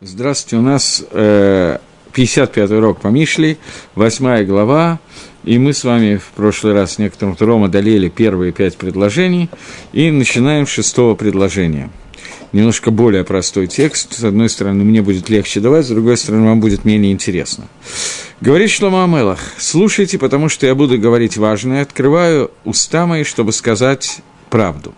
Здравствуйте, у нас э, 55-й урок по Мишле, 8 глава, и мы с вами в прошлый раз с некоторым трудом одолели первые пять предложений, и начинаем с шестого предложения. Немножко более простой текст, с одной стороны, мне будет легче давать, с другой стороны, вам будет менее интересно. Говорит Шлома Амелах, слушайте, потому что я буду говорить важное, открываю уста мои, чтобы сказать правду.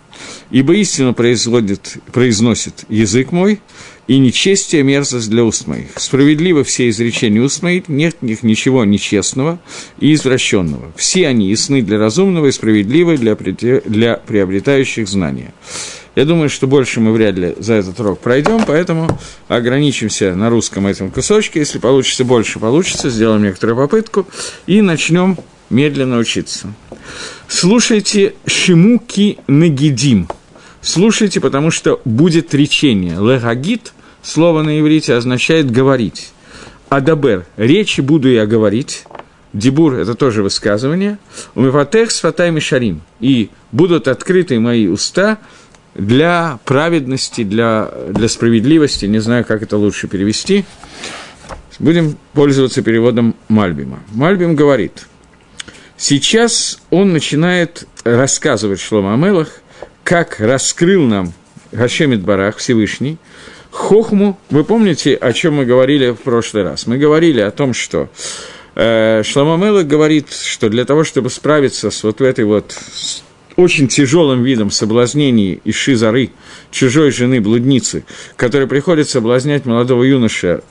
Ибо истину производит, произносит язык мой, и нечестие – мерзость для уст моих. Справедливо все изречения уст моих, нет в них ничего нечестного и извращенного. Все они ясны для разумного и справедливы для, для приобретающих знания. Я думаю, что больше мы вряд ли за этот урок пройдем, поэтому ограничимся на русском этом кусочке. Если получится больше, получится, сделаем некоторую попытку и начнем медленно учиться. Слушайте Шимуки Нагидим. Слушайте, потому что будет речение. Легагит слово на иврите означает «говорить». Адабер – речи буду я говорить. Дебур – это тоже высказывание. Умифатех с фатай мишарим. И будут открыты мои уста для праведности, для, для справедливости. Не знаю, как это лучше перевести. Будем пользоваться переводом Мальбима. Мальбим говорит, сейчас он начинает рассказывать Шлома Амелах, как раскрыл нам Гашемит Барах Всевышний – Хохму, вы помните, о чем мы говорили в прошлый раз? Мы говорили о том, что э, Шламамела говорит, что для того, чтобы справиться с вот этой вот очень тяжелым видом соблазнений и шизары чужой жены блудницы, которая приходит соблазнять молодого юноша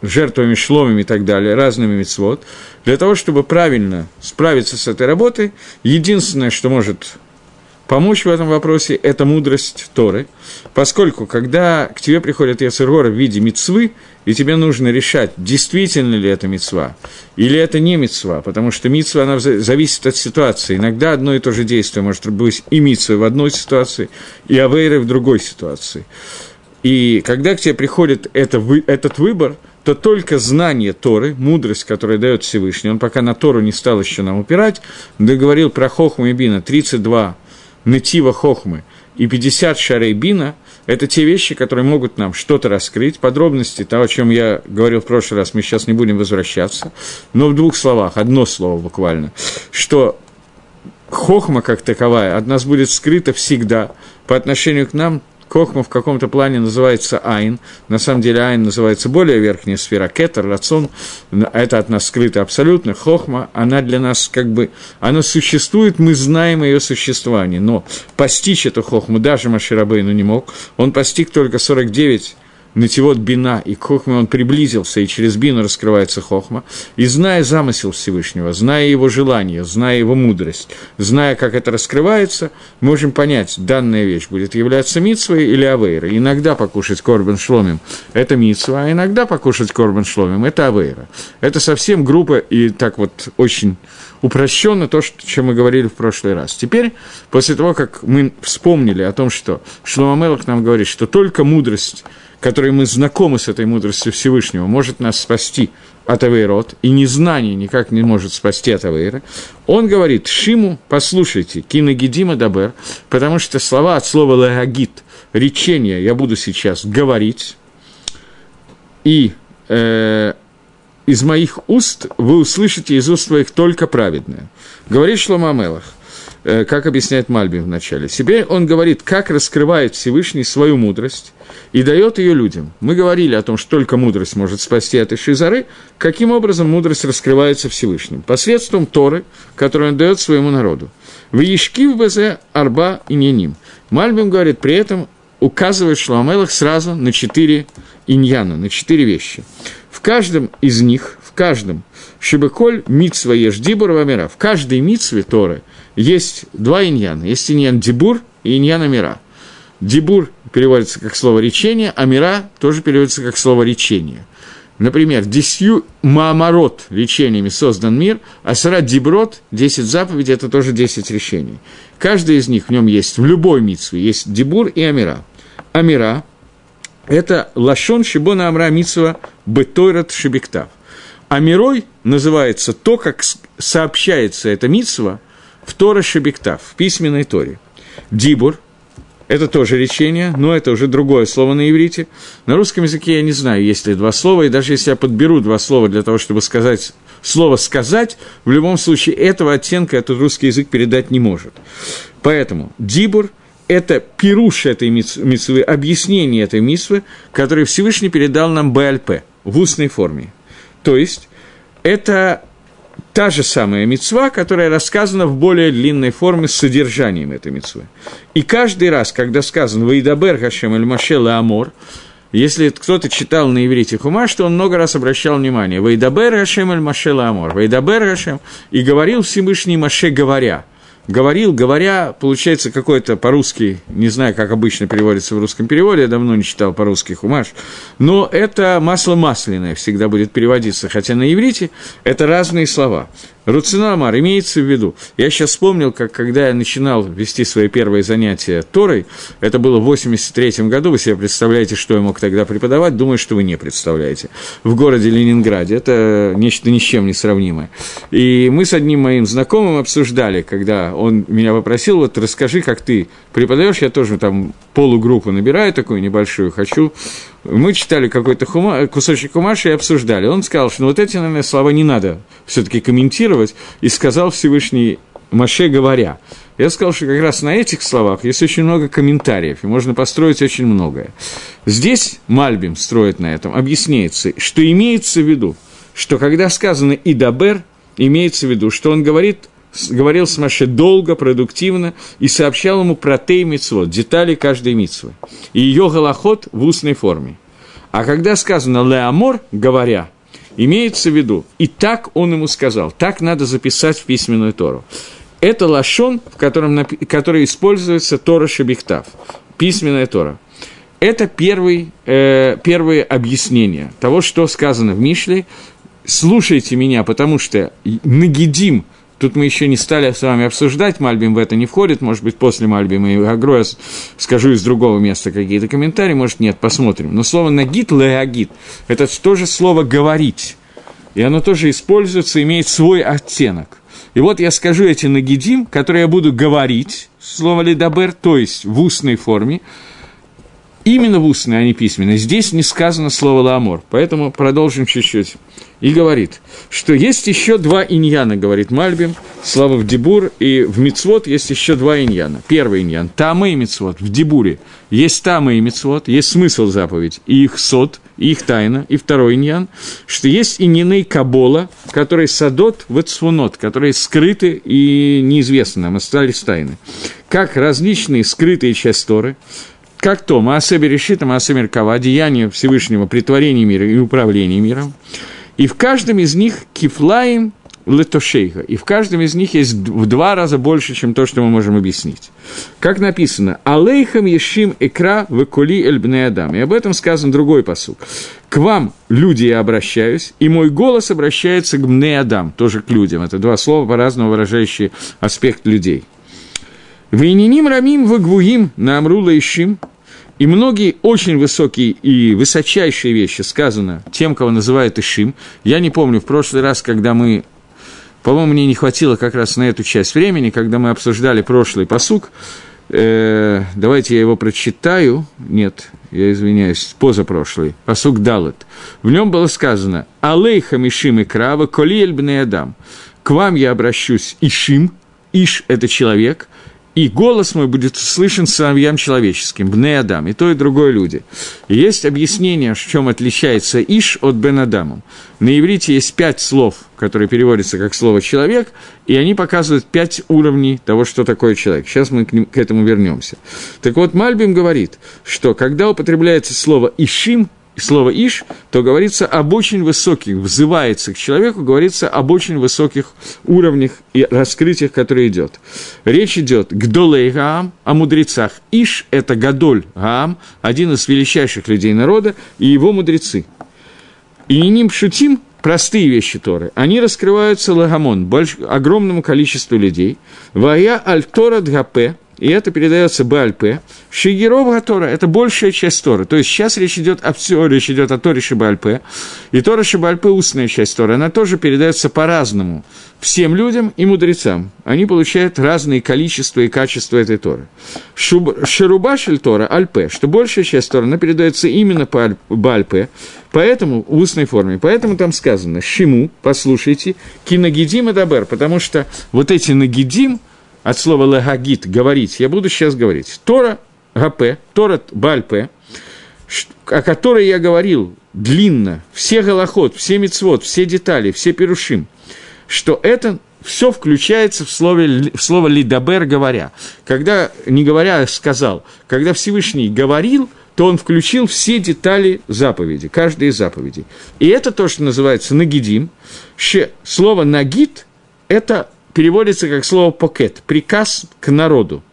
жертвами, шломами и так далее, разными мецвод, для того, чтобы правильно справиться с этой работой, единственное, что может помочь в этом вопросе – это мудрость Торы, поскольку, когда к тебе приходит Яцергора в виде мецвы, и тебе нужно решать, действительно ли это мецва, или это не мецва, потому что мецва, она зависит от ситуации. Иногда одно и то же действие может быть и мецвой в одной ситуации, и авейры в другой ситуации. И когда к тебе приходит это, этот выбор, то только знание Торы, мудрость, которая дает Всевышний, он пока на Тору не стал еще нам упирать, договорил про Хохму и Бина 32 Нетива Хохмы и 50 Шарей Бина – это те вещи, которые могут нам что-то раскрыть. Подробности того, о чем я говорил в прошлый раз, мы сейчас не будем возвращаться. Но в двух словах, одно слово буквально, что Хохма как таковая от нас будет скрыта всегда по отношению к нам Хохма в каком-то плане называется Айн. На самом деле Айн называется более верхняя сфера. Кетер, рацион, это от нас скрыто абсолютно. Хохма, она для нас как бы, она существует, мы знаем ее существование. Но постичь эту хохму даже Маширабейну не мог. Он постиг только 49 Нативот Бина, и к Хохме он приблизился, и через Бину раскрывается Хохма, и зная замысел Всевышнего, зная его желание, зная его мудрость, зная, как это раскрывается, можем понять, данная вещь будет являться митсвой или авейрой. Иногда покушать корбан шломим – это митсва, а иногда покушать корбан шломим – это авейра. Это совсем группа, и так вот очень упрощенно то, что, чем мы говорили в прошлый раз. Теперь, после того, как мы вспомнили о том, что Шломамелах нам говорит, что только мудрость – которой мы знакомы с этой мудростью Всевышнего, может нас спасти от Авейрот, и незнание никак не может спасти от Авейра, он говорит, Шиму, послушайте, кинагидима дабер, потому что слова от слова лагагит, речение я буду сейчас говорить, и э, из моих уст вы услышите из уст своих только праведное. Говорит Шлома Мелах, Э, как объясняет Мальбим в начале. Себе он говорит, как раскрывает Всевышний свою мудрость и дает ее людям. Мы говорили о том, что только мудрость может спасти от Ишизары, каким образом мудрость раскрывается Всевышним. Посредством Торы, которую он дает своему народу. В Ешки в БЗ Арба и Неним. Мальбим говорит, при этом указывает Шлоамелах сразу на четыре иньяна, на четыре вещи. В каждом из них, в каждом, Шибеколь митсва ешь дибур вамира, в каждой митсве Торы – есть два иньяна. Есть иньян дибур и иньян амира. Дибур переводится как слово речение, а мира тоже переводится как слово речение. Например, десью маамарот речениями создан мир, а сара диброд, десять заповедей, это тоже десять речений. Каждый из них в нем есть, в любой митсве, есть дибур и амира. Амира – это лашон шибона амра митсва бетойрат шибиктав. Амирой называется то, как сообщается эта митсва – в Тора Шебектав, в письменной Торе. Дибур Это тоже речение, но это уже другое слово на иврите. На русском языке я не знаю, есть ли два слова, и даже если я подберу два слова для того, чтобы сказать слово «сказать», в любом случае этого оттенка этот русский язык передать не может. Поэтому дибур – это пируш этой митцвы, объяснение этой митцвы, которое Всевышний передал нам БЛП в устной форме. То есть, это та же самая мецва, которая рассказана в более длинной форме с содержанием этой мецвы. И каждый раз, когда сказано «Ваидабер Хашем Эль Машел Амор», если кто-то читал на иврите Хумаш, то он много раз обращал внимание «Ваидабер Хашем Эль Машел Амор», «Ваидабер Хашем», и говорил Всевышний Маше, говоря – говорил, говоря, получается какой-то по-русски, не знаю, как обычно переводится в русском переводе, я давно не читал по-русски хумаш, но это масло масляное всегда будет переводиться, хотя на иврите это разные слова. Руцинамар имеется в виду. Я сейчас вспомнил, как когда я начинал вести свои первые занятия Торой, это было в 83 году, вы себе представляете, что я мог тогда преподавать, думаю, что вы не представляете. В городе Ленинграде. Это нечто ни с чем не сравнимое. И мы с одним моим знакомым обсуждали, когда он меня попросил, вот расскажи, как ты преподаешь, я тоже там полугруппу набираю такую небольшую, хочу мы читали какой-то хума, кусочек хумаша и обсуждали. Он сказал, что ну, вот эти, наверное, слова не надо все-таки комментировать, и сказал Всевышний Маше говоря. Я сказал, что как раз на этих словах есть очень много комментариев, и можно построить очень многое. Здесь Мальбим строит на этом, объясняется, что имеется в виду, что когда сказано «идабер», имеется в виду, что он говорит говорил с Маше долго, продуктивно и сообщал ему про тей митцвот, детали каждой митцвы, и ее голоход в устной форме. А когда сказано «леамор», говоря, имеется в виду, и так он ему сказал, так надо записать в письменную Тору. Это лашон, в котором, который используется Тора Шебихтав, письменная Тора. Это первый, э, первое объяснение того, что сказано в Мишле. Слушайте меня, потому что Нагидим – Тут мы еще не стали с вами обсуждать, Мальбим в это не входит, может быть, после Мальбима и Агро я скажу из другого места какие-то комментарии, может, нет, посмотрим. Но слово «נגיד» – «להגיד» – это тоже слово «говорить», и оно тоже используется, имеет свой оттенок. И вот я скажу эти «נגידים», которые я буду говорить, слово «לדבר», то есть в устной форме, именно в устной, а не письменной. Здесь не сказано слово «לומר», поэтому продолжим чуть-чуть и говорит, что есть еще два עניין а, говорит Мальбим, слава в Дебур, и в Мицвод есть еще два иньяна. Первый иньян – Тамы и Мицвод. В Дебуре есть Тамы и Мицвод, есть смысл заповедь, и их сод, и их тайна. И второй иньян, что есть иньяны Кабола, которые садот в Эцфунот, которые скрыты и неизвестны нам, остались тайны. Как различные скрытые части Торы, как то Маасеби решит, Маасеби Меркава, деяние Всевышнего, притворение мира и управление миром – и в каждом из них кифлаем летошейха. И в каждом из них есть в два раза больше, чем то, что мы можем объяснить. Как написано, «Алейхам ешим экра векули эльбне адам». И об этом сказан другой посук. «К вам, люди, я обращаюсь, и мой голос обращается к мне адам», тоже к людям. Это два слова, по-разному выражающие аспект людей. «Вейниним рамим вагвуим на амрула ищим». И многие очень высокие и высочайшие вещи сказано тем, кого называют Ишим. Я не помню, в прошлый раз, когда мы... По-моему, мне не хватило как раз на эту часть времени, когда мы обсуждали прошлый посук. Э, давайте я его прочитаю. Нет, я извиняюсь, позапрошлый. Посук Далет. В нем было сказано «Алейха мишим и крава, коли эльбный адам». К вам я обращусь Ишим, Иш – это человек – и голос мой будет слышен сыновьям человеческим, бне Адам, и то, и другое люди. И есть объяснение, в чем отличается Иш от Бен Адамом. На иврите есть пять слов, которые переводятся как слово «человек», и они показывают пять уровней того, что такое человек. Сейчас мы к, ним, к этому вернемся. Так вот, Мальбим говорит, что когда употребляется слово «ишим», слово «иш», то говорится об очень высоких, взывается к человеку, говорится об очень высоких уровнях и раскрытиях, которые идет. Речь идет «гдолей гаам» о мудрецах. «Иш» – это «гадоль гаам», один из величайших людей народа, и его мудрецы. И ним шутим простые вещи Торы, они раскрываются лагамон, больш, огромному количеству людей. Вая аль Тора дгапе, и это передается Бальпе. Шигерова Тора – это большая часть Торы. То есть сейчас речь идет о все, речь идет о Торе Шибальпе. И Тора Шибальпе – устная часть Торы. Она тоже передается по-разному всем людям и мудрецам. Они получают разные количества и качества этой Торы. Шуб, Шерубашель Тора – Альпе, что большая часть Торы, она передается именно по Бальпе, поэтому в устной форме. Поэтому там сказано «Шиму», послушайте, «Кинагидим и Дабер», потому что вот эти «нагидим» – от слова лагагит, говорить, я буду сейчас говорить. Тора ГП, Тора Бальпе, о которой я говорил длинно, все голоход, все мецвод, все детали, все перушим, что это все включается в, слове, в слово «лидабер» говоря. Когда, не говоря, сказал, когда Всевышний говорил, то он включил все детали заповеди, каждой из заповедей. И это то, что называется «нагидим». Слово «нагид» – это переводится как слово «покет» – приказ к народу.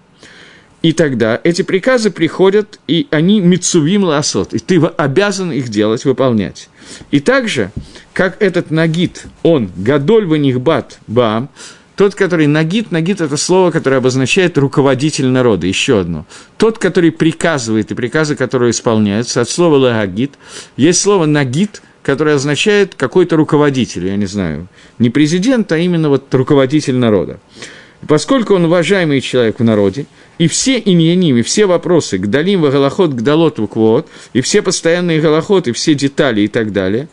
И тогда эти приказы приходят, и они мицувим ласот, и ты обязан их делать, выполнять. И также, как этот нагид, он гадоль ванихбат баам, тот, который нагид, нагид – это слово, которое обозначает руководитель народа, еще одно. Тот, который приказывает, и приказы, которые исполняются, от слова лагагид, есть слово нагид – которое означает какой-то руководитель, я не знаю, не президент, а именно вот руководитель народа. Поскольку он уважаемый человек в народе, и все иньяним, и все вопросы к далим, в голоход, к далот, в и все постоянные голоход, и все детали и так далее,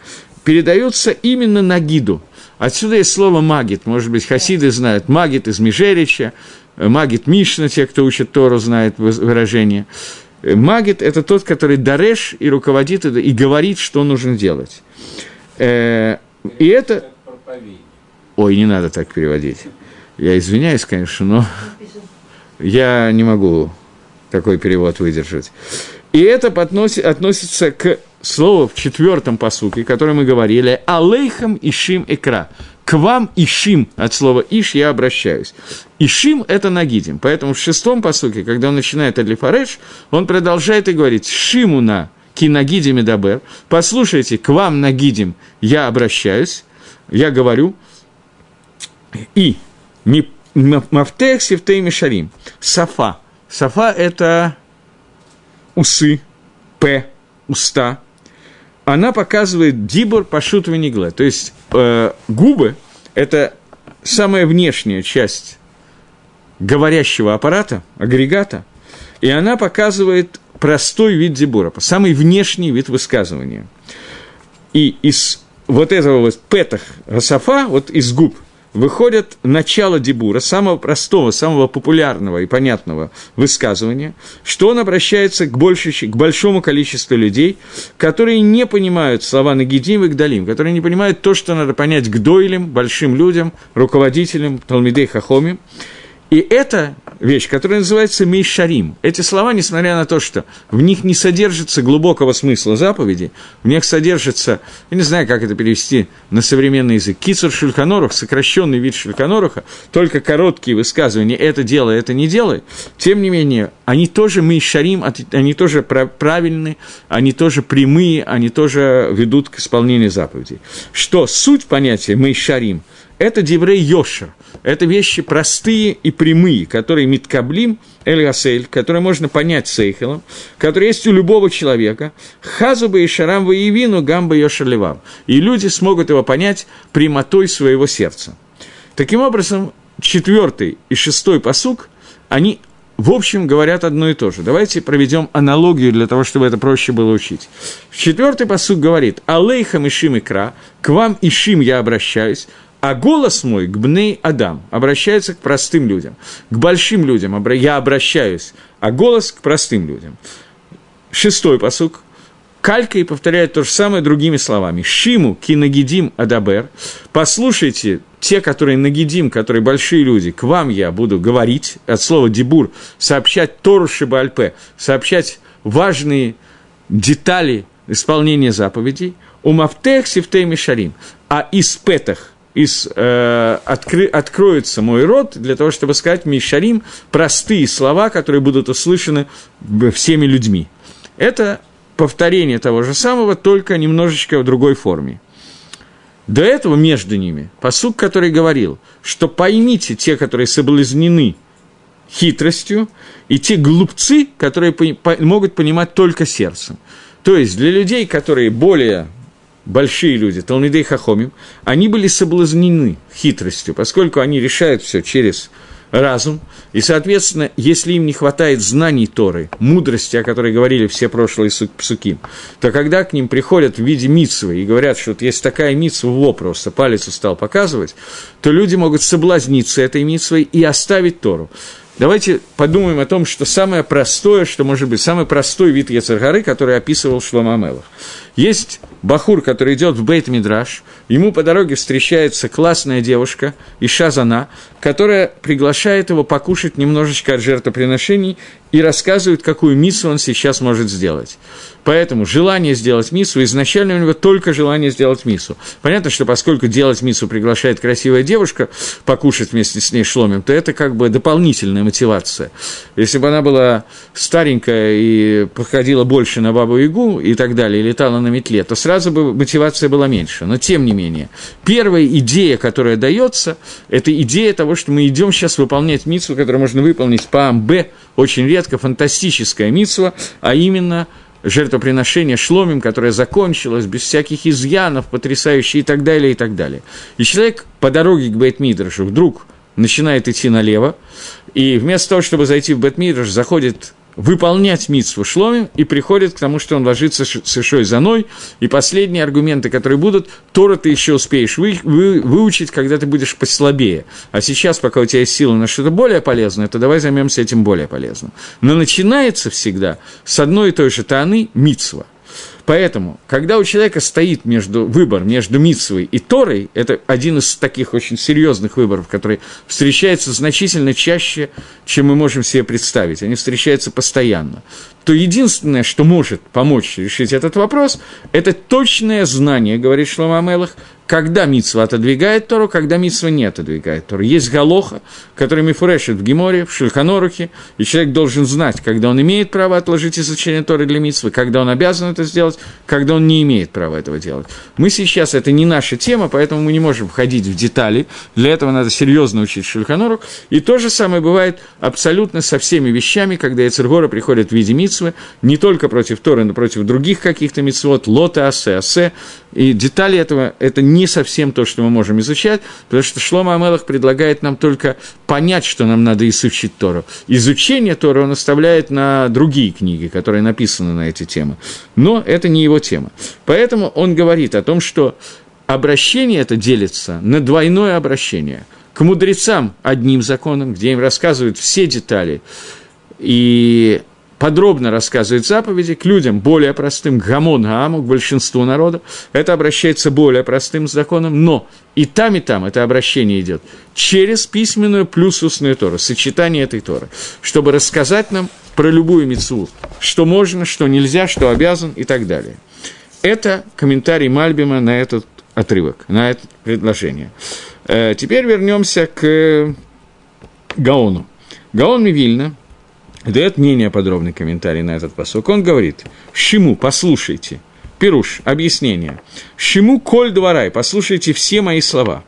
передаются именно на гиду. Отсюда есть слово «магит». Может быть, хасиды знают «магит» из Межерича, «магит Мишна», те, кто учит Тору, знают выражение – Магит – это тот, который дареш и руководит, и говорит, что нужно делать. Э, и это... Ой, не надо так переводить. Я извиняюсь, конечно, но я не могу такой перевод выдержать. И это относится к слову в четвертом посуке, который мы говорили, «Алейхам ишим экра» к вам Ишим, от слова Иш я обращаюсь. Ишим – это Нагидим. Поэтому в шестом посуке, когда он начинает Алифареш, он продолжает и говорит «Шимуна кинагидим и дабер». Послушайте, к вам Нагидим я обращаюсь, я говорю, и Мафтех Сифтей Мишарим. Сафа. Сафа – это усы, п, уста – она показывает дибур пашут венигле. То есть э, губы – это самая внешняя часть говорящего аппарата, агрегата, и она показывает простой вид дебура, самый внешний вид высказывания. И из вот этого вот петах Расафа, вот из губ – выходит начало Дебура, самого простого, самого популярного и понятного высказывания, что он обращается к, большей, к большому количеству людей, которые не понимают слова Нагидим и Гдалим, которые не понимают то, что надо понять к дойлям, большим людям, руководителям, Талмидей Хахоми. И это вещь, которая называется мейшарим. Эти слова, несмотря на то, что в них не содержится глубокого смысла заповеди, в них содержится, я не знаю, как это перевести на современный язык, кицур шульханорух, сокращенный вид шульханоруха, только короткие высказывания «это делай, это не делай», тем не менее, они тоже мейшарим, они тоже правильны, они тоже прямые, они тоже ведут к исполнению заповедей. Что суть понятия мейшарим – это Деврей Йошер. Это вещи простые и прямые, которые Миткаблим, Эль Гасель, которые можно понять Сейхелом, которые есть у любого человека. Хазуба и Шарам Ваевину, Гамба Йошер Левам. И люди смогут его понять прямотой своего сердца. Таким образом, четвертый и шестой посук, они в общем, говорят одно и то же. Давайте проведем аналогию для того, чтобы это проще было учить. Четвертый посуд говорит, «Алейхам ишим икра, к вам ишим я обращаюсь, а голос мой к Бней Адам обращается к простым людям, к большим людям я обращаюсь, а голос к простым людям. Шестой посук. Калька и повторяет то же самое другими словами. Шиму кинагидим адабер. Послушайте, те, которые нагидим, которые большие люди, к вам я буду говорить, от слова дебур, сообщать Тору Шибальпе, сообщать важные детали исполнения заповедей, у Мафтех Сифтей Мишарим, а из Петах, из, э, откры, откроется мой рот для того, чтобы сказать Мишарим простые слова, которые будут услышаны всеми людьми. Это повторение того же самого, только немножечко в другой форме. До этого между ними посук, который говорил, что поймите те, которые соблазнены хитростью, и те глупцы, которые могут понимать только сердцем. То есть для людей, которые более большие люди, Талмидей Хахомим, они были соблазнены хитростью, поскольку они решают все через разум, и, соответственно, если им не хватает знаний Торы, мудрости, о которой говорили все прошлые псуки, то когда к ним приходят в виде митсвы и говорят, что вот есть такая митсва, во просто палец устал показывать, то люди могут соблазниться этой митсвой и оставить Тору. Давайте подумаем о том, что самое простое, что может быть, самый простой вид Ецаргары, который описывал Шлома Амелах. Есть Бахур, который идет в Бейт Мидраш, ему по дороге встречается классная девушка, Иша Зана, которая приглашает его покушать немножечко от жертвоприношений и рассказывает, какую миссу он сейчас может сделать. Поэтому желание сделать миссу, изначально у него только желание сделать миссу. Понятно, что поскольку делать миссу приглашает красивая девушка покушать вместе с ней шломим, то это как бы дополнительная мотивация. Если бы она была старенькая и походила больше на бабу-ягу и так далее, и летала на метле, то сразу бы мотивация была меньше. Но тем не менее, первая идея, которая дается, это идея того, что мы идем сейчас выполнять миссу, которую можно выполнить по АМБ, очень редко, фантастическая миссва, а именно – жертвоприношение шломим, которое закончилось без всяких изъянов, потрясающе и так далее, и так далее. И человек по дороге к Бейтмидрашу вдруг начинает идти налево, и вместо того, чтобы зайти в Бейтмидраш, заходит выполнять митсву шломим и приходит к тому, что он ложится с Ишой заной. И последние аргументы, которые будут, Тора ты еще успеешь вы, вы, выучить, когда ты будешь послабее. А сейчас, пока у тебя есть сила на что-то более полезное, то давай займемся этим более полезным. Но начинается всегда с одной и той же таны митсва. Поэтому, когда у человека стоит между, выбор между Митсвой и Торой, это один из таких очень серьезных выборов, который встречается значительно чаще, чем мы можем себе представить. Они встречаются постоянно. То единственное, что может помочь решить этот вопрос, это точное знание, говорит Шлома Амелах, когда Митсва отодвигает Тору, когда Митсва не отодвигает Тору. Есть Галоха, который мифурешит в Геморе, в Шульханорухе, и человек должен знать, когда он имеет право отложить изучение Торы для Митсвы, когда он обязан это сделать, когда он не имеет права этого делать. Мы сейчас, это не наша тема, поэтому мы не можем входить в детали, для этого надо серьезно учить Шульханорух, и то же самое бывает абсолютно со всеми вещами, когда Эцергора приходит в виде Митсвы, не только против Торы, но против других каких-то Митсвот, Лота, Асе, Асе, и детали этого, это не совсем то, что мы можем изучать, потому что Шлома Амелах предлагает нам только понять, что нам надо изучить Тору. Изучение Торы он оставляет на другие книги, которые написаны на эти темы. Но это не его тема. Поэтому он говорит о том, что обращение это делится на двойное обращение. К мудрецам одним законом, где им рассказывают все детали, и подробно рассказывает заповеди, к людям более простым, к гамон гааму, к большинству народа, это обращается более простым законом, но и там, и там это обращение идет через письменную плюс устную Тору, сочетание этой Торы, чтобы рассказать нам про любую мецу, что можно, что нельзя, что обязан и так далее. Это комментарий Мальбима на этот отрывок, на это предложение. Э, теперь вернемся к Гаону. Гаон Мивильна дает мнение подробный комментарий на этот посок. Он говорит, «Шиму, послушайте». Пируш, объяснение. «Шиму коль дворай, послушайте все мои слова».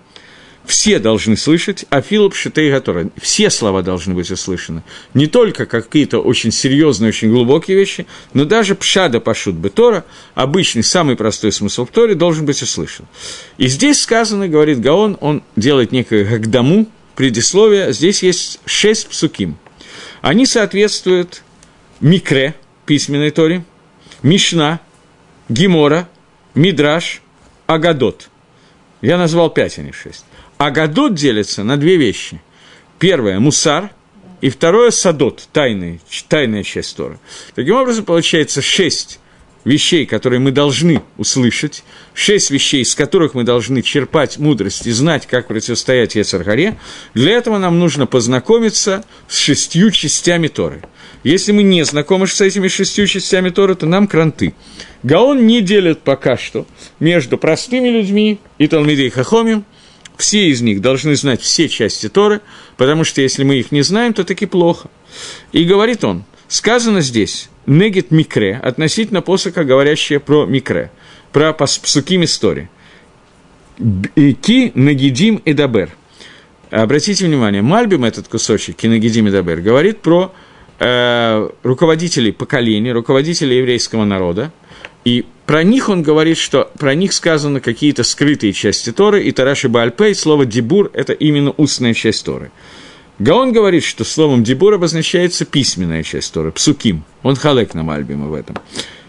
Все должны слышать, а Филипп Шитей Гатора. Все слова должны быть услышаны. Не только какие-то очень серьезные, очень глубокие вещи, но даже Пшада Пашут Бетора, обычный, самый простой смысл в Торе, должен быть услышан. И здесь сказано, говорит Гаон, он делает некое Гагдаму, предисловие, здесь есть шесть псуким – они соответствуют Микре, письменной Торе, Мишна, Гимора, Мидраш, Агадот. Я назвал пять, а не шесть. Агадот делится на две вещи. Первое – мусар, и второе – садот, тайная, тайная часть Тора. Таким образом, получается шесть вещей, которые мы должны услышать, шесть вещей, из которых мы должны черпать мудрость и знать, как противостоять Ецаргаре, для этого нам нужно познакомиться с шестью частями Торы. Если мы не знакомы с этими шестью частями Торы, то нам кранты. Гаон не делит пока что между простыми людьми и Талмидей Хахомим, все из них должны знать все части Торы, потому что если мы их не знаем, то таки плохо. И говорит он, сказано здесь, негет микре, относительно посока, говорящее про микре, про псуким истории. Ки нагидим и дабер. обратите внимание, Мальбим, этот кусочек, Кинагидим Дабер, говорит про э, руководителей поколений, руководителей еврейского народа, и про них он говорит, что про них сказаны какие-то скрытые части Торы, и Тараши Баальпей, слово «дебур» – это именно устная часть Торы. Гаон говорит, что словом «дебур» обозначается письменная часть Торы, псуким. Он халек на Мальбима в этом.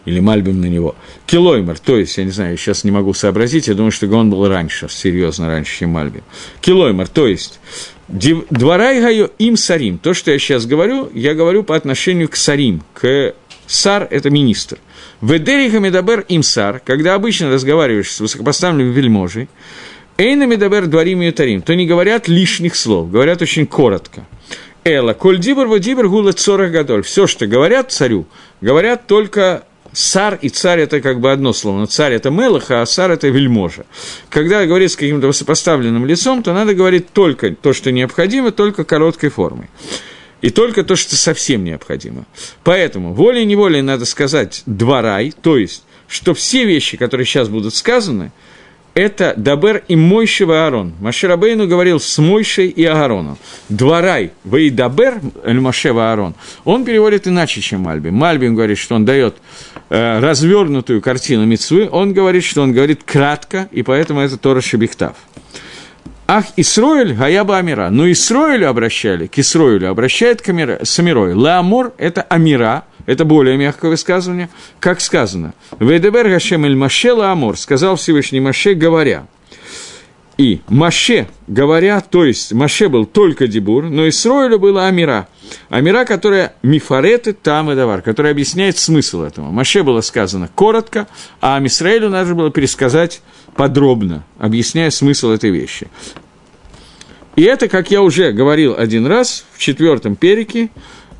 Или Мальбим на него. Килоймер, то есть, я не знаю, сейчас не могу сообразить, я думаю, что Гаон был раньше, серьезно раньше, чем Мальбим. Килоймер, то есть, Дворай гаю им сарим. То, что я сейчас говорю, я говорю по отношению к сарим, к сар – это министр. Ведериха медабер им сар, когда обычно разговариваешь с высокопоставленным вельможей, Эйна медабер дворим и тарим, то не говорят лишних слов, говорят очень коротко. Эла, коль дибр вадибр гула цорах гадоль. Все, что говорят царю, говорят только Сар и царь – это как бы одно слово. Но царь – это мелах, а сар – это вельможа. Когда говорит с каким-то высокопоставленным лицом, то надо говорить только то, что необходимо, только короткой формой. И только то, что совсем необходимо. Поэтому волей-неволей надо сказать «дворай», то есть, что все вещи, которые сейчас будут сказаны – это Дабер и Мойшева Аарон. Маширабейну говорил с Мойшей и Аароном. Дворай, вы и Дабер, Машева Аарон, он переводит иначе, чем Мальбим. Мальбим говорит, что он дает э, развернутую картину Мицвы, он говорит, что он говорит кратко, и поэтому это Тора Шабихтав. Ах, Исроиль, Гаяба Амира. Но Исроилю обращали, к Исроилю обращает к Амира, с Амирой. Это Амира, это более мягкое высказывание, как сказано. «Вейдебер Гашем эль Маше Лаамор», сказал Всевышний Маше, говоря. И Маше, говоря, то есть Маше был только Дебур, но Исроилю была Амира. Амира, которая мифареты там и давар, которая объясняет смысл этого. Маше было сказано коротко, а Амисраилю надо было пересказать подробно, объясняя смысл этой вещи. И это, как я уже говорил один раз, в четвертом перике,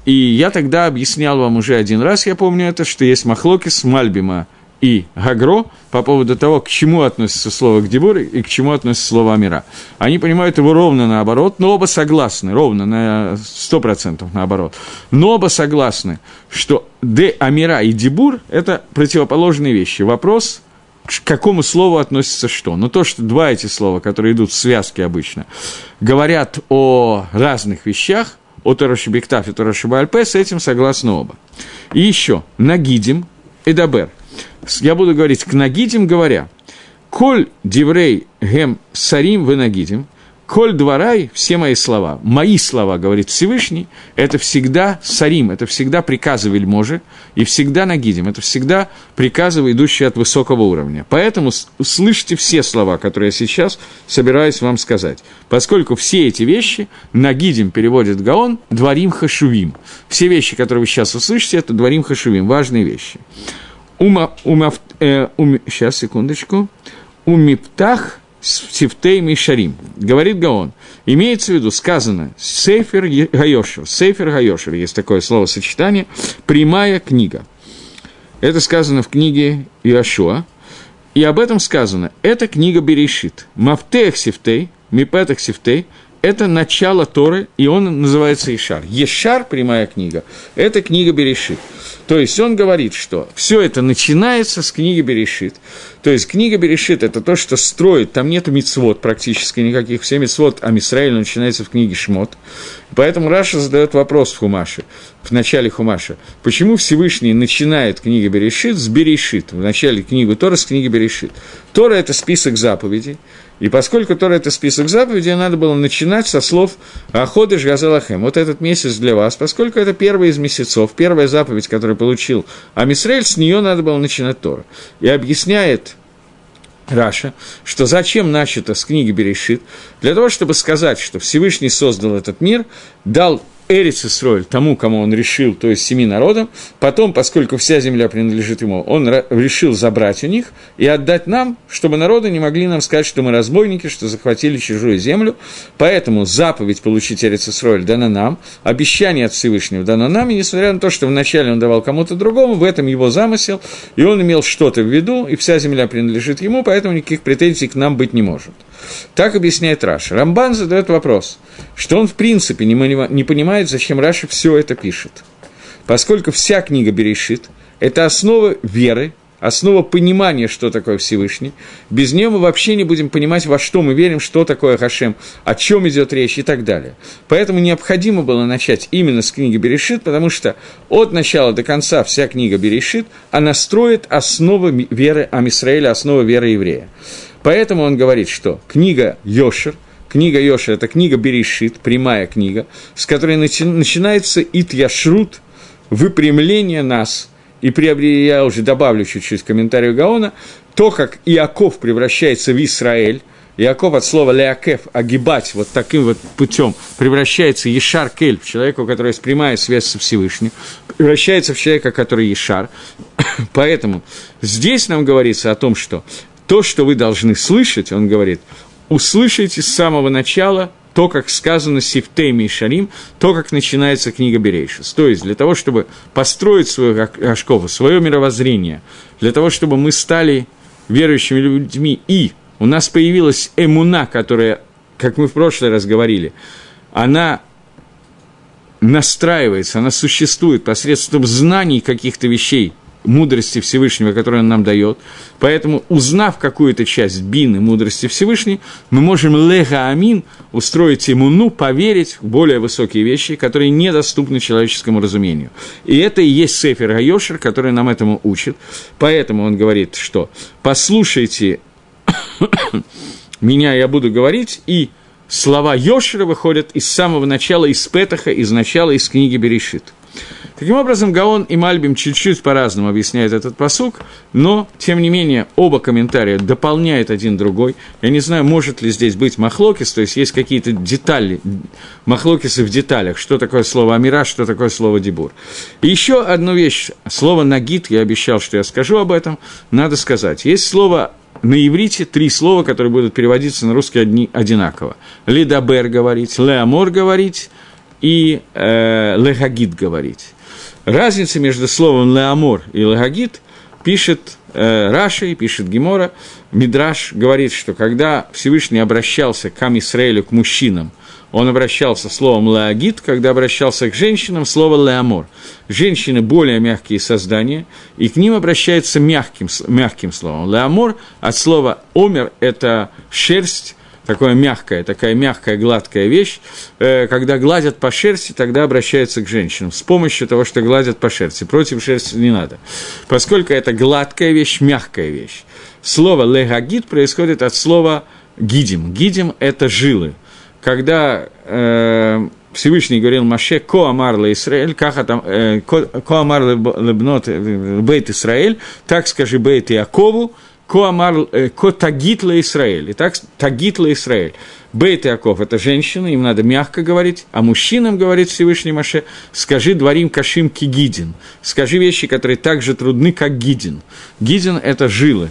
и я тогда объяснял вам уже один раз, я помню это, что есть махлокис Мальбима и Гагро по поводу того, к чему относится слово к Дебуре и к чему относится слово Амира. Они понимают его ровно наоборот, но оба согласны, ровно на 100% наоборот. Но оба согласны, что Де Амира и Дебур – это противоположные вещи. Вопрос, к какому слову относится что. Но то, что два эти слова, которые идут в связке обычно, говорят о разных вещах, о Торошибиктаф и Торошибальпе, с этим согласны оба. И еще, Нагидим и Дабер. Я буду говорить к Нагидим, говоря, «Коль диврей гем сарим вы Нагидим», Коль дворай, все мои слова, мои слова, говорит Всевышний, это всегда сарим, это всегда приказы вельможи, и всегда нагидим, это всегда приказы, идущие от высокого уровня. Поэтому услышьте все слова, которые я сейчас собираюсь вам сказать. Поскольку все эти вещи, нагидим переводит Гаон, дворим хашувим. Все вещи, которые вы сейчас услышите, это дворим хашувим, важные вещи. Ума, ума, э, ум, сейчас, секундочку. Умиптах – Сифтей Мишарим. Говорит Гаон. Имеется в виду, сказано, Сейфер Гайошер. Сейфер Гайошер, есть такое словосочетание, прямая книга. Это сказано в книге Иошуа. И об этом сказано, это книга Берешит. Мафтех Сифтей, Мипетах Сифтей, это начало Торы, и он называется Ишар. Ешар, прямая книга, это книга Берешит. То есть он говорит, что все это начинается с книги Берешит. То есть книга Берешит – это то, что строит, там нет мицвод практически никаких, все мицвод, а Мисраиль начинается в книге Шмот. Поэтому Раша задает вопрос в Хумаше, в начале Хумаша, почему Всевышний начинает книгу Берешит с Берешит, в начале книги Тора с книги Берешит. Тора – это список заповедей, и поскольку Тора – это список заповедей, надо было начинать со слов «Аходыш Газалахем». Вот этот месяц для вас, поскольку это первый из месяцев, первая заповедь, которую получил Амисраэль, с нее надо было начинать Тора. И объясняет Раша, что зачем начато с книги Берешит? Для того, чтобы сказать, что Всевышний создал этот мир, дал Эрис Исроэль тому, кому он решил, то есть семи народам, потом, поскольку вся земля принадлежит ему, он решил забрать у них и отдать нам, чтобы народы не могли нам сказать, что мы разбойники, что захватили чужую землю, поэтому заповедь получить Эрис Исроэль дана нам, обещание от Всевышнего дано нам, и несмотря на то, что вначале он давал кому-то другому, в этом его замысел, и он имел что-то в виду, и вся земля принадлежит ему, поэтому никаких претензий к нам быть не может. Так объясняет Раш. Рамбан задает вопрос, что он в принципе не, понимает, зачем Раши все это пишет. Поскольку вся книга Берешит – это основа веры, основа понимания, что такое Всевышний. Без нее мы вообще не будем понимать, во что мы верим, что такое Хашем, о чем идет речь и так далее. Поэтому необходимо было начать именно с книги Берешит, потому что от начала до конца вся книга Берешит, она строит основы веры Амисраэля, основы веры еврея. Поэтому он говорит, что книга Йошер, книга Йошер – это книга Берешит, прямая книга, с которой начи- начинается Ит Яшрут, выпрямление нас – и приобрели, я уже добавлю чуть-чуть комментарию Гаона, то, как Иаков превращается в Израиль, Иаков от слова «леакев» – огибать вот таким вот путем, превращается Ешар Кель, в человека, у которого есть прямая связь со Всевышним, превращается в человека, который Ешар. Поэтому здесь нам говорится о том, что то, что вы должны слышать, он говорит, услышите с самого начала то, как сказано Сифтейми и Шарим, то, как начинается книга Берейшис. То есть, для того, чтобы построить свою Ашкову, свое мировоззрение, для того, чтобы мы стали верующими людьми, и у нас появилась эмуна, которая, как мы в прошлый раз говорили, она настраивается, она существует посредством знаний каких-то вещей – мудрости Всевышнего, которую он нам дает. Поэтому, узнав какую-то часть бины мудрости Всевышней, мы можем лега амин устроить ему, ну, поверить в более высокие вещи, которые недоступны человеческому разумению. И это и есть Сефер Гайошер, который нам этому учит. Поэтому он говорит, что послушайте меня, я буду говорить, и слова Йошера выходят из самого начала, из Петаха, из начала, из книги Берешит. Таким образом, Гаон и Мальбим чуть-чуть по-разному объясняют этот посук, но, тем не менее, оба комментария дополняют один другой. Я не знаю, может ли здесь быть махлокис, то есть есть какие-то детали, махлокисы в деталях, что такое слово амира, что такое слово дебур. И еще одну вещь, слово нагид, я обещал, что я скажу об этом, надо сказать. Есть слово на иврите три слова, которые будут переводиться на русский одни, одинаково. Лидабер говорить, леамор говорить и э, лехагид говорить. Разница между словом «леамор» и «легагит» пишет э, Раши, пишет Гемора. Мидраш говорит, что когда Всевышний обращался к Амисраэлю, к мужчинам, он обращался словом «леагит», когда обращался к женщинам, слово «леамор». Женщины более мягкие создания, и к ним обращается мягким, мягким словом. «Леамор» от слова «омер» – это шерсть, такое мягкое, такая мягкая, гладкая вещь, э, когда гладят по шерсти, тогда обращаются к женщинам с помощью того, что гладят по шерсти. Против шерсти не надо. Поскольку это гладкая вещь, мягкая вещь. Слово «легагид» происходит от слова «гидим». «Гидим» – это жилы. Когда э, Всевышний говорил Маше «Ко амар Израиль», как это, э, «Ко амар лебнот бейт Израиль», так скажи бейт Якову, Коамар, э, ко тагит ла Исраэль. Итак, тагит ла Исраэль. Бейт Яков – это женщина, им надо мягко говорить, а мужчинам, говорит Всевышний Маше, скажи дворим кашим кигидин. Скажи вещи, которые так же трудны, как гидин. Гидин – это жилы.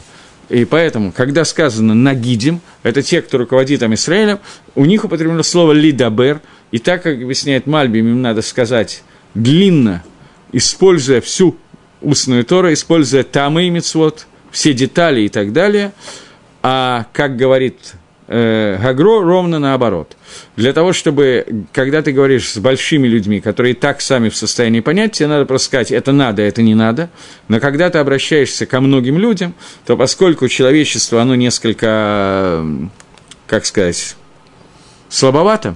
И поэтому, когда сказано «нагидим», это те, кто руководит там Израилем, у них употреблено слово «лидабер», и так, как объясняет Мальбим, им надо сказать длинно, используя всю устную Тору, используя тамы и мицвод – все детали и так далее, а, как говорит э, Гагро, ровно наоборот. Для того, чтобы, когда ты говоришь с большими людьми, которые так сами в состоянии понять, тебе надо просто сказать, это надо, это не надо. Но когда ты обращаешься ко многим людям, то поскольку человечество, оно несколько, как сказать, слабовато,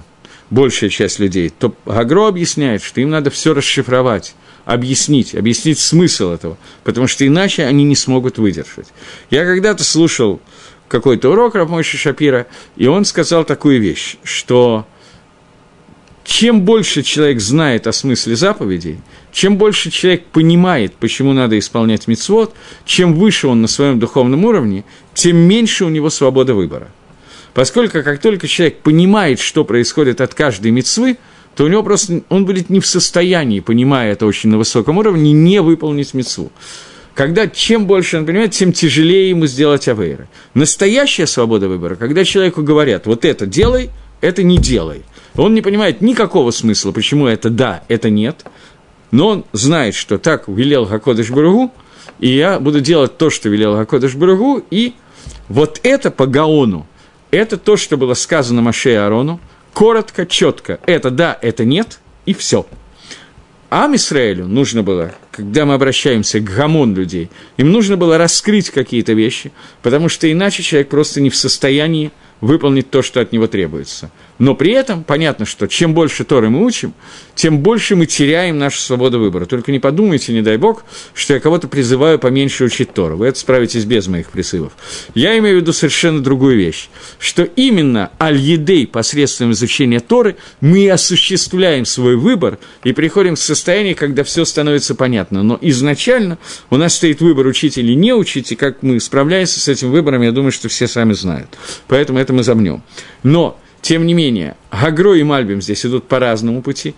большая часть людей, то Гагро объясняет, что им надо все расшифровать объяснить, объяснить смысл этого, потому что иначе они не смогут выдержать. Я когда-то слушал какой-то урок Рафмойши Шапира, и он сказал такую вещь, что чем больше человек знает о смысле заповедей, чем больше человек понимает, почему надо исполнять мицвод, чем выше он на своем духовном уровне, тем меньше у него свобода выбора. Поскольку как только человек понимает, что происходит от каждой мицвы, то у него просто он будет не в состоянии, понимая это очень на высоком уровне, не выполнить мецву. Когда чем больше он понимает, тем тяжелее ему сделать авейры. Настоящая свобода выбора, когда человеку говорят, вот это делай, это не делай. Он не понимает никакого смысла, почему это да, это нет, но он знает, что так велел Хакодыш Баругу, и я буду делать то, что велел Хакодыш Баругу, и вот это по Гаону, это то, что было сказано Маше Арону, коротко, четко. Это да, это нет, и все. Ам Исраэлю нужно было, когда мы обращаемся к гамон людей, им нужно было раскрыть какие-то вещи, потому что иначе человек просто не в состоянии выполнить то, что от него требуется. Но при этом понятно, что чем больше Торы мы учим, тем больше мы теряем нашу свободу выбора. Только не подумайте, не дай бог, что я кого-то призываю поменьше учить Тору. Вы это справитесь без моих призывов. Я имею в виду совершенно другую вещь, что именно аль-едей посредством изучения Торы мы осуществляем свой выбор и приходим к состоянию, когда все становится понятно. Но изначально у нас стоит выбор учить или не учить, и как мы справляемся с этим выбором, я думаю, что все сами знают. Поэтому это мы замнем. Но тем не менее, Гагро и Мальбим здесь идут по разному пути.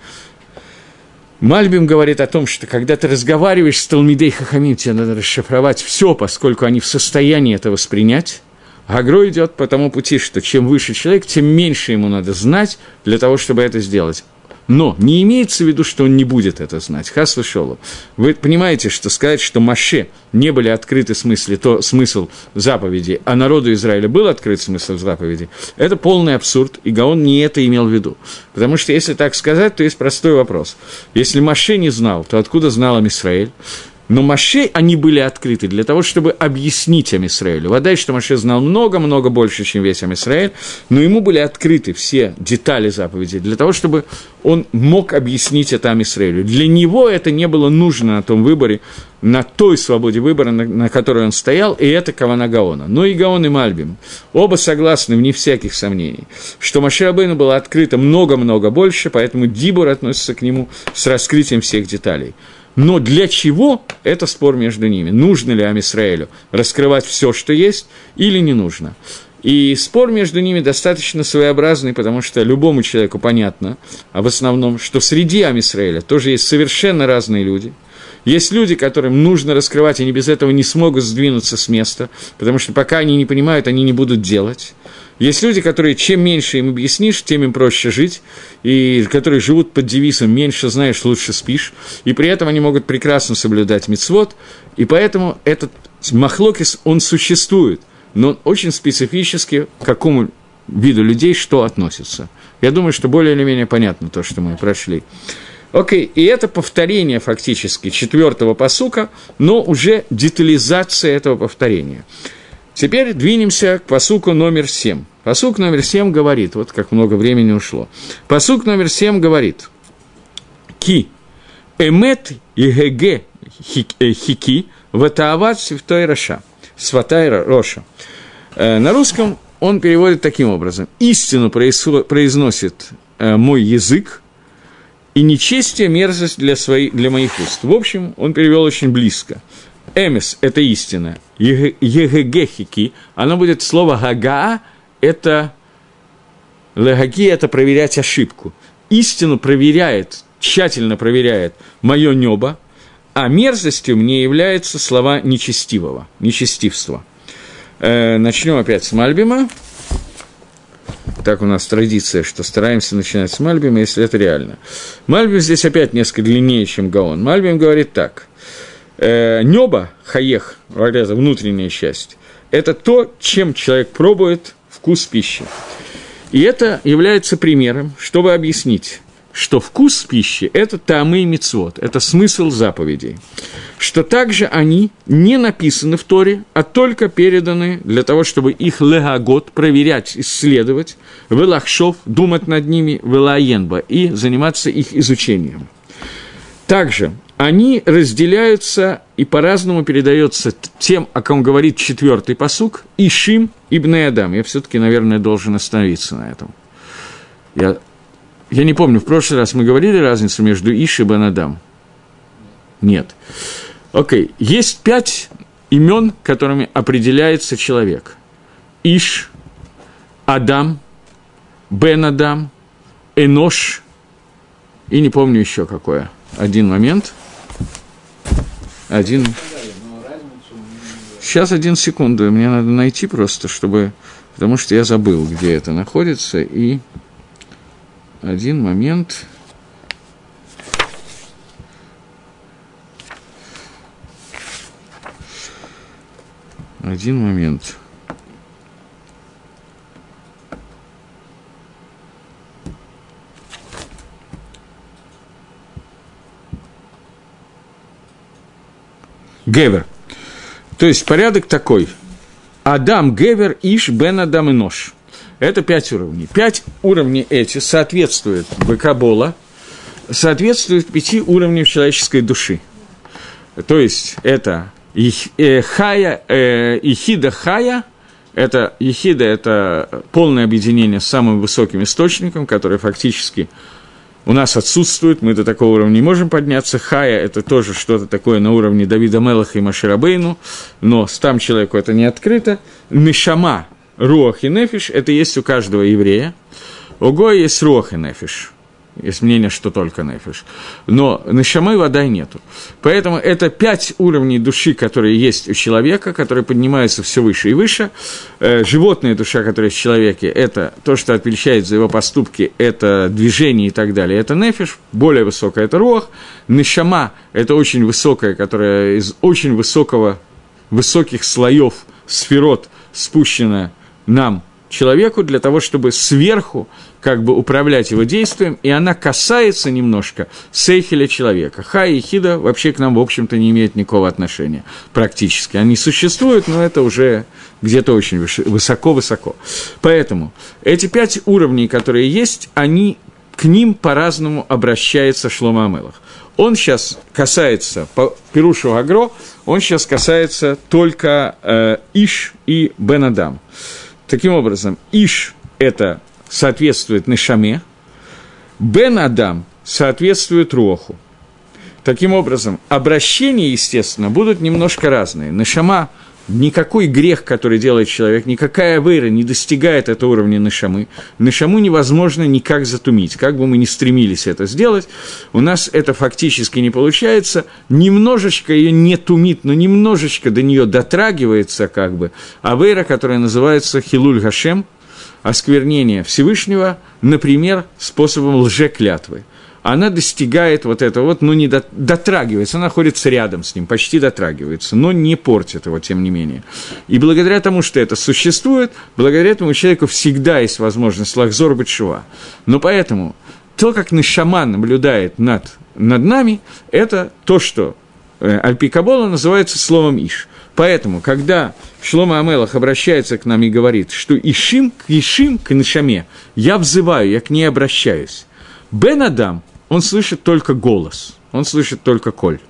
Мальбим говорит о том, что когда ты разговариваешь с Талмидей Хахамим, тебе надо расшифровать все, поскольку они в состоянии это воспринять. Гагро идет по тому пути, что чем выше человек, тем меньше ему надо знать для того, чтобы это сделать. Но не имеется в виду, что он не будет это знать. Хас вышел. Вы понимаете, что сказать, что Маше не были открыты смысле, то смысл заповеди, а народу Израиля был открыт смысл заповеди, это полный абсурд, и Гаон не это имел в виду. Потому что если так сказать, то есть простой вопрос. Если Маше не знал, то откуда знал Израиль? Но Маше, они были открыты для того, чтобы объяснить Амисраэлю. Вода, что Маше знал много-много больше, чем весь Амисраэль, но ему были открыты все детали заповедей для того, чтобы он мог объяснить это Амисраэлю. Для него это не было нужно на том выборе, на той свободе выбора, на, на которой он стоял, и это Кавана Гаона. Но и Гаон, и Мальбим. Оба согласны, вне всяких сомнений, что Маше было открыто много-много больше, поэтому Дибур относится к нему с раскрытием всех деталей. Но для чего – это спор между ними. Нужно ли Амисраэлю раскрывать все, что есть, или не нужно. И спор между ними достаточно своеобразный, потому что любому человеку понятно, а в основном, что среди Амисраэля тоже есть совершенно разные люди. Есть люди, которым нужно раскрывать, они без этого не смогут сдвинуться с места, потому что пока они не понимают, они не будут делать. Есть люди, которые чем меньше им объяснишь, тем им проще жить, и которые живут под девизом «меньше знаешь, лучше спишь», и при этом они могут прекрасно соблюдать мицвод, и поэтому этот махлокис, он существует, но он очень специфически к какому виду людей что относится. Я думаю, что более или менее понятно то, что мы прошли. Окей, и это повторение фактически четвертого посука, но уже детализация этого повторения. Теперь двинемся к посуку номер семь. Посук номер семь говорит, вот как много времени ушло. Посук номер семь говорит, ки эмет и геге э, хики ватаават святой роша, сватай роша. Э, на русском он переводит таким образом. Истину произносит э, мой язык, и нечестие мерзость для, своих, для моих уст. В общем, он перевел очень близко. Эмес – это истина. Егегехики, оно будет слово гага, это легаги – это проверять ошибку. Истину проверяет, тщательно проверяет мое небо, а мерзостью мне являются слова нечестивого, нечестивства. Э, начнем опять с Мальбима. Так у нас традиция, что стараемся начинать с Мальбима, если это реально. Мальбим здесь опять несколько длиннее, чем Гаон. Мальбим говорит так. Э, небо, хаех, внутренняя часть, это то, чем человек пробует вкус пищи. И это является примером, чтобы объяснить, что вкус пищи – это тамы и мицвод, это смысл заповедей. Что также они не написаны в Торе, а только переданы для того, чтобы их легагот проверять, исследовать, велахшов, думать над ними, велаенба и заниматься их изучением. Также они разделяются и по-разному передается тем, о ком говорит четвертый посук, Ишим ибн Адам. Я все-таки, наверное, должен остановиться на этом. Я, я не помню, в прошлый раз мы говорили разницу между Иш и Бен Адам? Нет. Окей, okay. есть пять имен, которыми определяется человек. Иш, Адам, Бен Адам, Энош, и не помню еще какое. Один момент – один... Сейчас один секунду, мне надо найти просто, чтобы... Потому что я забыл, где это находится, и один момент. Один момент. Гевер. То есть порядок такой. Адам, Гевер, Иш, Бен, Адам и Нож. Это пять уровней. Пять уровней эти соответствуют Бакабола, соответствуют пяти уровням человеческой души. То есть это э, Хая, э, Ихида Хая, это Ехида – это полное объединение с самым высоким источником, который фактически у нас отсутствует, мы до такого уровня не можем подняться. Хая – это тоже что-то такое на уровне Давида Мелаха и Маширабейну, но там человеку это не открыто. Мишама, Руах и Нефиш – это есть у каждого еврея. Ого есть Руах и Нефиш – есть мнение, что только нефиш. Но нашамы вода нету. Поэтому это пять уровней души, которые есть у человека, которые поднимаются все выше и выше. Э, животная душа, которая в человеке, это то, что отвечает за его поступки, это движение и так далее. Это нефиш, более высокая это рох. Нишама – это очень высокая, которая из очень высокого, высоких слоев сферот спущена нам, человеку, для того, чтобы сверху как бы управлять его действием, и она касается немножко сейхеля человека. Ха и хида вообще к нам, в общем-то, не имеют никакого отношения практически. Они существуют, но это уже где-то очень высоко-высоко. Поэтому эти пять уровней, которые есть, они к ним по-разному обращается Шлома Амелах. Он сейчас касается, по Пирушу Агро, он сейчас касается только э, Иш и Бенадам. Таким образом, Иш – это соответствует Нишаме, Бен Адам соответствует Роху. Таким образом, обращения, естественно, будут немножко разные. Нишама никакой грех, который делает человек, никакая вера не достигает этого уровня Нишамы. Нишаму невозможно никак затумить. Как бы мы ни стремились это сделать, у нас это фактически не получается. Немножечко ее не тумит, но немножечко до нее дотрагивается как бы. А вера, которая называется Хилуль Гашем – осквернения Всевышнего, например, способом лжеклятвы. Она достигает вот этого вот, но не дотрагивается, она находится рядом с ним, почти дотрагивается, но не портит его, тем не менее. И благодаря тому, что это существует, благодаря этому у человека всегда есть возможность лахзор бетшува. Но поэтому то, как Нишаман наблюдает над, над нами, это то, что э, Альпикабола называется словом Иш. Поэтому, когда Шлома Амелах обращается к нам и говорит, что Ишим к Ишим к Нишаме, я взываю, я к ней обращаюсь. Бен Адам, он слышит только голос, он слышит только коль.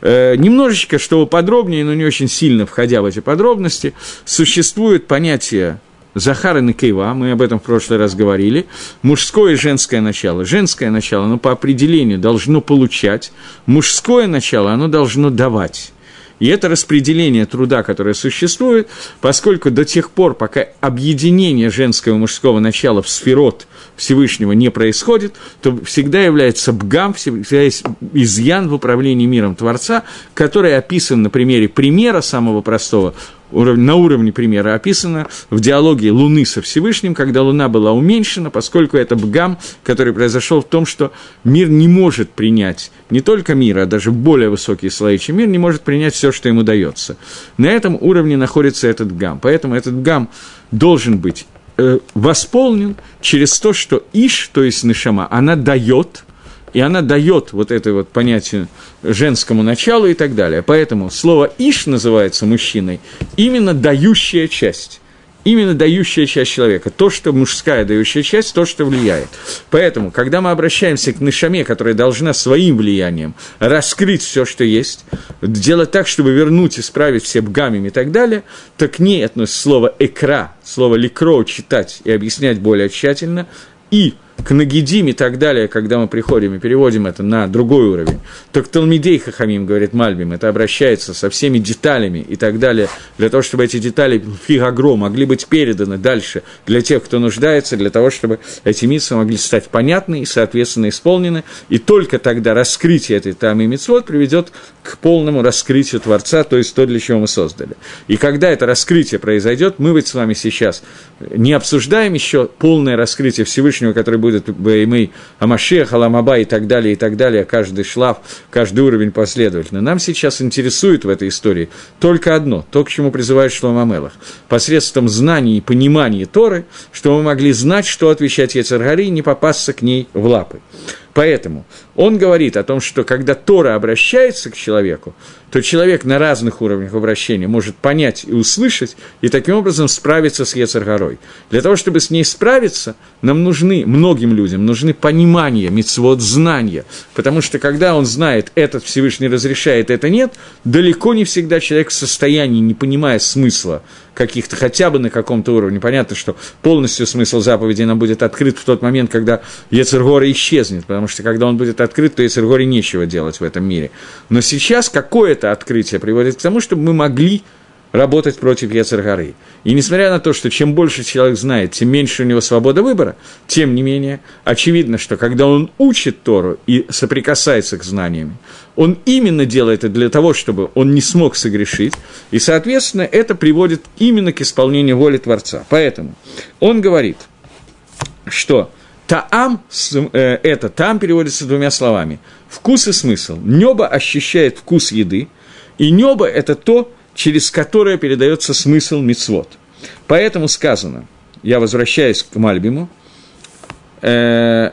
Э, немножечко, чтобы подробнее, но не очень сильно входя в эти подробности, существует понятие Захар и Накейва, мы об этом в прошлый раз говорили, мужское и женское начало. Женское начало, оно по определению должно получать, мужское начало, оно должно давать. И это распределение труда, которое существует, поскольку до тех пор, пока объединение женского и мужского начала в сферот Всевышнего не происходит, то всегда является бгам, всегда есть изъян в управлении миром Творца, который описан на примере примера самого простого на уровне примера описано в диалоге Луны со Всевышним, когда Луна была уменьшена, поскольку это бгам, который произошел в том, что мир не может принять, не только мир, а даже более высокие слои, чем мир, не может принять все, что ему дается. На этом уровне находится этот гам. Поэтому этот гам должен быть восполнен через то, что Иш, то есть Нишама, она дает – и она дает вот это вот понятие женскому началу и так далее. Поэтому слово «иш» называется мужчиной именно дающая часть. Именно дающая часть человека. То, что мужская дающая часть, то, что влияет. Поэтому, когда мы обращаемся к Нишаме, которая должна своим влиянием раскрыть все, что есть, делать так, чтобы вернуть, исправить все бгамим и так далее, то к ней относится слово «экра», слово «ликро» читать и объяснять более тщательно, и – к Нагидим и так далее, когда мы приходим и переводим это на другой уровень, то к Талмидей Хахамим, говорит Мальбим, это обращается со всеми деталями и так далее, для того, чтобы эти детали фигагро могли быть переданы дальше для тех, кто нуждается, для того, чтобы эти митцы могли стать понятны и, соответственно, исполнены, и только тогда раскрытие этой тамы митцвот приведет к полному раскрытию Творца, то есть то, для чего мы создали. И когда это раскрытие произойдет, мы ведь с вами сейчас не обсуждаем еще полное раскрытие Всевышнего, который будет будет Баймей Амашех, Аламаба и так далее, и так далее, каждый шлаф, каждый уровень последовательно. Нам сейчас интересует в этой истории только одно, то, к чему призывает Шлома Мелах. Посредством знаний и понимания Торы, что мы могли знать, что отвечать Ецаргари не попасться к ней в лапы. Поэтому он говорит о том, что когда Тора обращается к человеку, то человек на разных уровнях обращения может понять и услышать, и таким образом справиться с Ецаргорой. Для того, чтобы с ней справиться, нам нужны, многим людям, нужны понимание, мецвод, знания. Потому что когда он знает, этот Всевышний разрешает, это нет, далеко не всегда человек в состоянии, не понимая смысла каких-то, хотя бы на каком-то уровне. Понятно, что полностью смысл заповеди нам будет открыт в тот момент, когда Ецергора исчезнет, потому что когда он будет открыт, то Ецергоре нечего делать в этом мире. Но сейчас какое-то открытие приводит к тому, чтобы мы могли работать против Ецергоры. И несмотря на то, что чем больше человек знает, тем меньше у него свобода выбора, тем не менее, очевидно, что когда он учит Тору и соприкасается к знаниям, он именно делает это для того, чтобы он не смог согрешить, и, соответственно, это приводит именно к исполнению воли Творца. Поэтому он говорит, что Таам, э, это там переводится двумя словами. Вкус и смысл. Небо ощущает вкус еды, и небо – это то, через которое передается смысл мицвод. Поэтому сказано, я возвращаюсь к Мальбиму, э,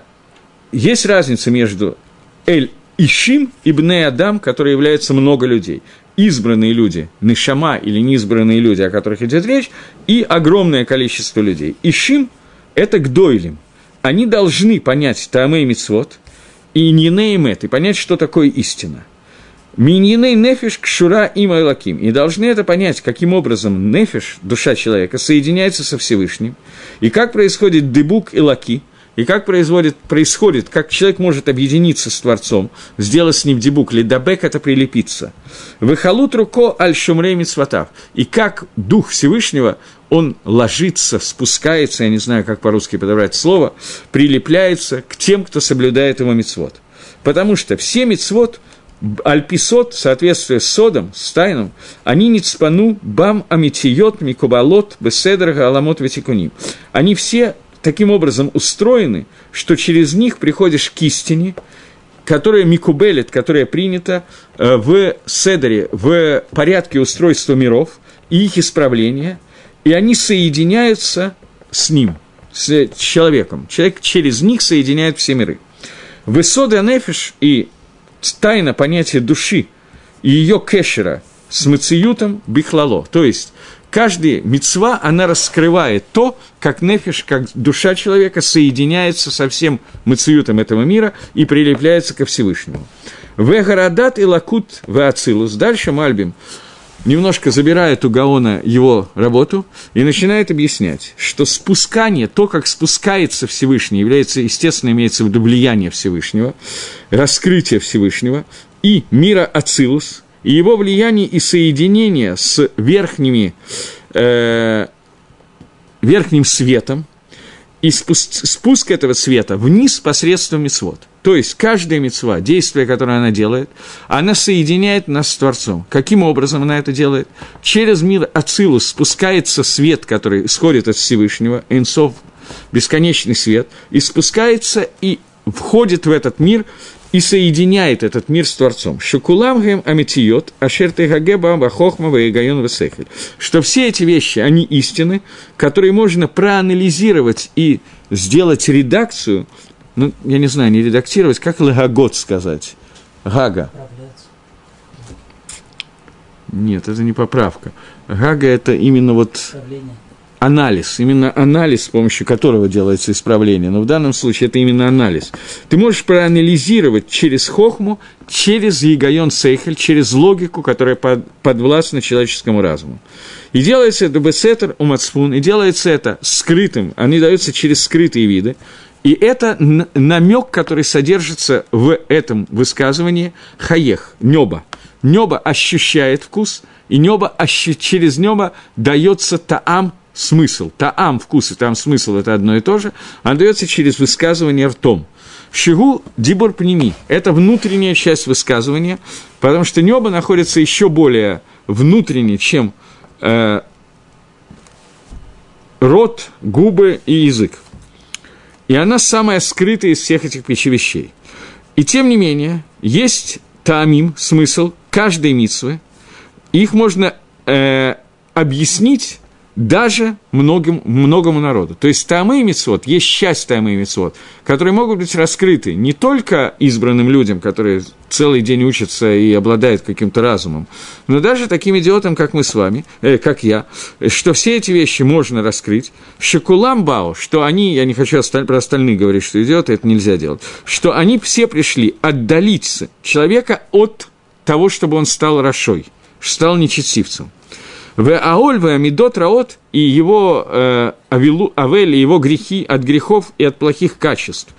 есть разница между Эль Ишим и Бне Адам, которые являются много людей. Избранные люди, Нишама или неизбранные люди, о которых идет речь, и огромное количество людей. Ишим – это Гдойлим. Они должны понять Таамей Мицвод и Нинеймет, и понять, что такое истина – Миньиней нефиш кшура им айлаким. И должны это понять, каким образом нефиш, душа человека, соединяется со Всевышним, и как происходит дебук и лаки, и как происходит, происходит, как человек может объединиться с Творцом, сделать с ним дебук, или дабек это прилепиться. Выхалут руко аль шумрей митцватав. И как Дух Всевышнего, он ложится, спускается, я не знаю, как по-русски подобрать слово, прилепляется к тем, кто соблюдает его мицвод. Потому что все мицвод – Альписот, в соответствии с Содом, с Тайном, они не цпану бам амитиот микубалот беседрага аламот ветикуним. Они все таким образом устроены, что через них приходишь к истине, которая микубелит, которая принята э, в седере, в порядке устройства миров и их исправления, и они соединяются с ним, с человеком. Человек через них соединяет все миры. Высода нефиш и тайна понятия души и ее кэшера с мациютом бихлало. То есть, каждая мецва, она раскрывает то, как нефиш, как душа человека соединяется со всем мациютом этого мира и прилепляется ко Всевышнему. Вегарадат и лакут веацилус. Дальше Мальбим немножко забирает у Гаона его работу и начинает объяснять, что спускание, то, как спускается Всевышний, является, естественно, имеется в виду влияние Всевышнего, раскрытие Всевышнего и мира Ацилус, и его влияние и соединение с верхними, э, верхним светом, и спуск, спуск этого света вниз посредством мецвод – то есть каждая мецва, действие, которое она делает, она соединяет нас с Творцом. Каким образом она это делает? Через мир Ацилус спускается свет, который исходит от Всевышнего, Энсов, бесконечный свет, и спускается и входит в этот мир и соединяет этот мир с Творцом. Шукуламгем амитиот, ашертегагеба бахохма ваегайон весехель. Что все эти вещи, они истины, которые можно проанализировать и сделать редакцию – ну, я не знаю, не редактировать, как лагагот сказать? Гага. Нет, это не поправка. Гага – это именно вот анализ, именно анализ, с помощью которого делается исправление. Но в данном случае это именно анализ. Ты можешь проанализировать через хохму, через егайон сейхель, через логику, которая под, подвластна человеческому разуму. И делается это бесетер умацфун, и делается это скрытым, они даются через скрытые виды. И это намек, который содержится в этом высказывании хаех, небо. Небо ощущает вкус, и небо, через небо дается таам смысл. Таам вкус и там смысл – это одно и то же. Он дается через высказывание ртом. Шигу дибур пними – это внутренняя часть высказывания, потому что небо находится еще более внутренне, чем э, рот, губы и язык. И она самая скрытая из всех этих пяти вещей. И тем не менее, есть таамим, смысл каждой митсвы. Их можно э, объяснить даже многим, многому народу. То есть тамы и мицвод, есть часть тамы и мицвод, которые могут быть раскрыты не только избранным людям, которые целый день учатся и обладают каким-то разумом, но даже таким идиотам, как мы с вами, э, как я, что все эти вещи можно раскрыть. Шекуламбао, что они, я не хочу про остальных говорить, что идиоты, это нельзя делать, что они все пришли отдалить человека от того, чтобы он стал Рашой, стал нечестивцем. В Аоль, Амидот Раот и его э, авилу, Авель, и его грехи от грехов и от плохих качеств,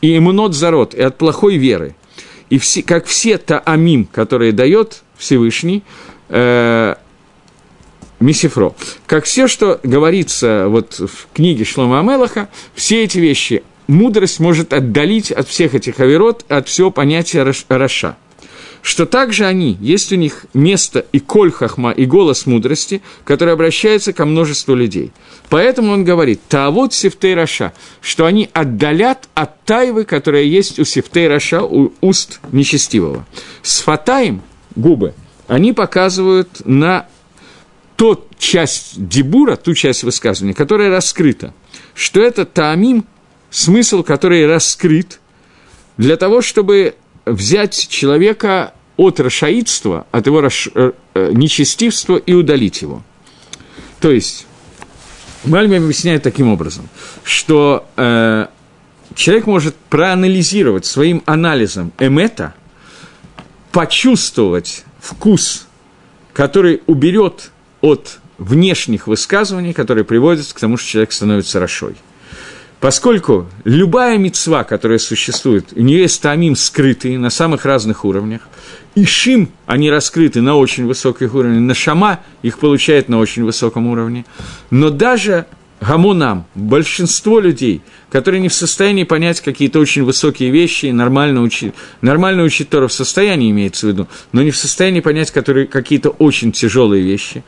и иммунот зарод, и от плохой веры. И все, как все таамим, которые дает Всевышний, э, Мисифро. Как все, что говорится вот в книге Шлома Амелаха, все эти вещи мудрость может отдалить от всех этих аверот, от всего понятия Раша что также они, есть у них место и коль хахма, и голос мудрости, который обращается ко множеству людей. Поэтому он говорит, таавот сифтей раша, что они отдалят от тайвы, которая есть у сифтей раша, у уст нечестивого. С фатаем, губы, они показывают на тот часть дебура, ту часть высказывания, которая раскрыта, что это таамим, смысл, который раскрыт, для того, чтобы взять человека от рашаидства, от его раш, э, э, нечестивства и удалить его. То есть, Мальбим объясняет таким образом, что э, человек может проанализировать своим анализом эмета, почувствовать вкус, который уберет от внешних высказываний, которые приводят к тому, что человек становится рашой. Поскольку любая мецва, которая существует, у нее есть тамим скрытые на самых разных уровнях, и шим, они раскрыты на очень высоких уровнях, на шама их получает на очень высоком уровне, но даже гамонам, большинство людей, которые не в состоянии понять какие-то очень высокие вещи, нормально учить, нормально учить Тору в состоянии имеется в виду, но не в состоянии понять которые, какие-то очень тяжелые вещи,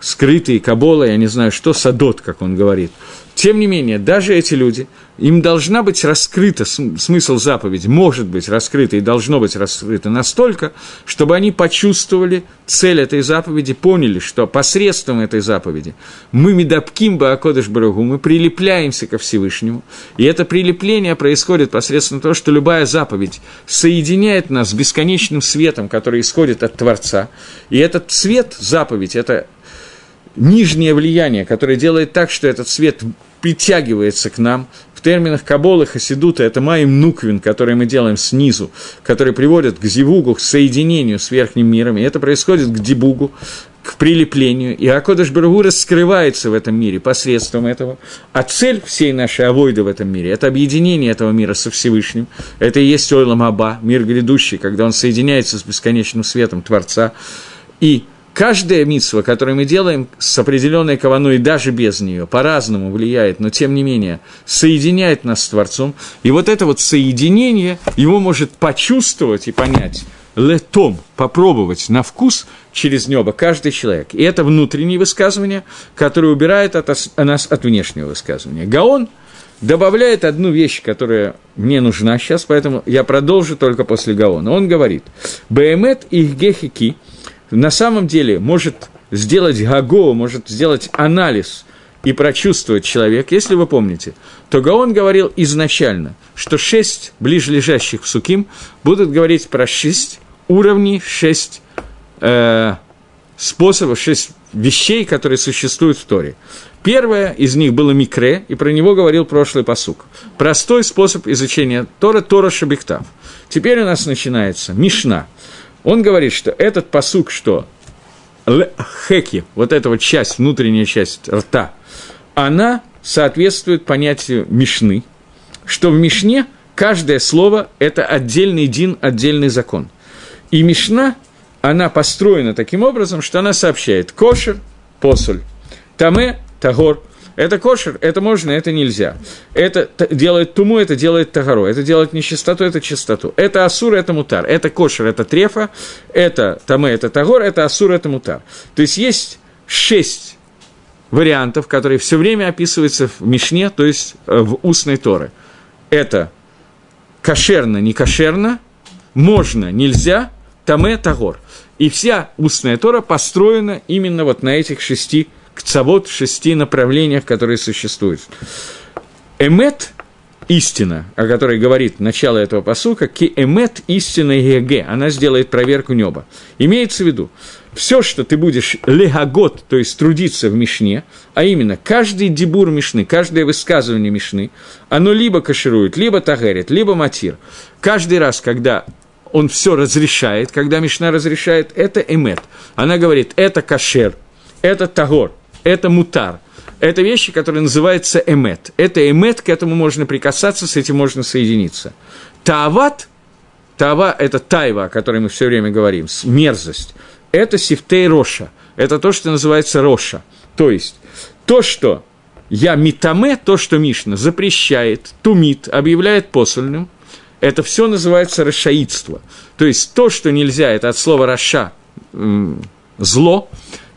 скрытые, кабола, я не знаю что, садот, как он говорит – тем не менее, даже эти люди, им должна быть раскрыта смысл заповеди, может быть раскрыта и должно быть раскрыто настолько, чтобы они почувствовали цель этой заповеди, поняли, что посредством этой заповеди мы медапким Баакодыш Барагу, мы прилепляемся ко Всевышнему, и это прилепление происходит посредством того, что любая заповедь соединяет нас с бесконечным светом, который исходит от Творца, и этот цвет, заповедь, это нижнее влияние, которое делает так, что этот свет притягивается к нам. В терминах Каболы, Хасидута это Маим Нуквин, который мы делаем снизу, который приводит к зивугу, к соединению с верхним миром. И это происходит к дебугу, к прилеплению. И Акодыш Барагу раскрывается в этом мире посредством этого. А цель всей нашей авойды в этом мире – это объединение этого мира со Всевышним. Это и есть Ойлам Аба, мир грядущий, когда он соединяется с бесконечным светом Творца. И Каждая митсва, которую мы делаем с определенной каваной, даже без нее, по-разному влияет, но тем не менее соединяет нас с Творцом. И вот это вот соединение его может почувствовать и понять летом, попробовать на вкус через небо каждый человек. И это внутреннее высказывание, которое убирает от нас от внешнего высказывания. Гаон добавляет одну вещь, которая мне нужна сейчас, поэтому я продолжу только после Гаона. Он говорит, «Беемет их гехики» – на самом деле может сделать гаго, может сделать анализ и прочувствовать человек, если вы помните, то Гаон говорил изначально, что шесть ближележащих суким будут говорить про шесть уровней, шесть э, способов, шесть вещей, которые существуют в Торе. Первое из них было микре, и про него говорил прошлый посук. Простой способ изучения Тора – Тора Шабихтав. Теперь у нас начинается Мишна – он говорит, что этот посук, что хеки, вот эта вот часть, внутренняя часть рта, она соответствует понятию Мишны, что в Мишне каждое слово – это отдельный дин, отдельный закон. И Мишна, она построена таким образом, что она сообщает кошер, посоль, таме, тагор – это кошер, это можно, это нельзя. Это делает туму, это делает тагаро. Это делает нечистоту, это чистоту. Это асур, это мутар. Это кошер, это трефа. Это таме, это тагор. Это асур, это мутар. То есть есть шесть вариантов, которые все время описываются в Мишне, то есть э, в устной Торы. Это кошерно, не кошерно, можно, нельзя, таме, тагор. И вся устная Тора построена именно вот на этих шести кцавод, в шести направлениях, которые существуют. Эмет – истина, о которой говорит начало этого посука, ки эмет – истина еге, она сделает проверку неба. Имеется в виду, все, что ты будешь легагот, то есть трудиться в Мишне, а именно каждый дебур Мишны, каждое высказывание Мишны, оно либо каширует, либо тагерит, либо матир. Каждый раз, когда он все разрешает, когда Мишна разрешает, это эмет. Она говорит, это кашер, это тагор, это мутар. Это вещи, которые называются эмет. Это эмет, к этому можно прикасаться, с этим можно соединиться. Таават, таава – это тайва, о которой мы все время говорим, мерзость – это сифтей роша. Это то, что называется роша. То есть, то, что я митаме, то, что Мишна запрещает, тумит, объявляет посольным, это все называется расшаидство. То есть, то, что нельзя, это от слова раша, зло,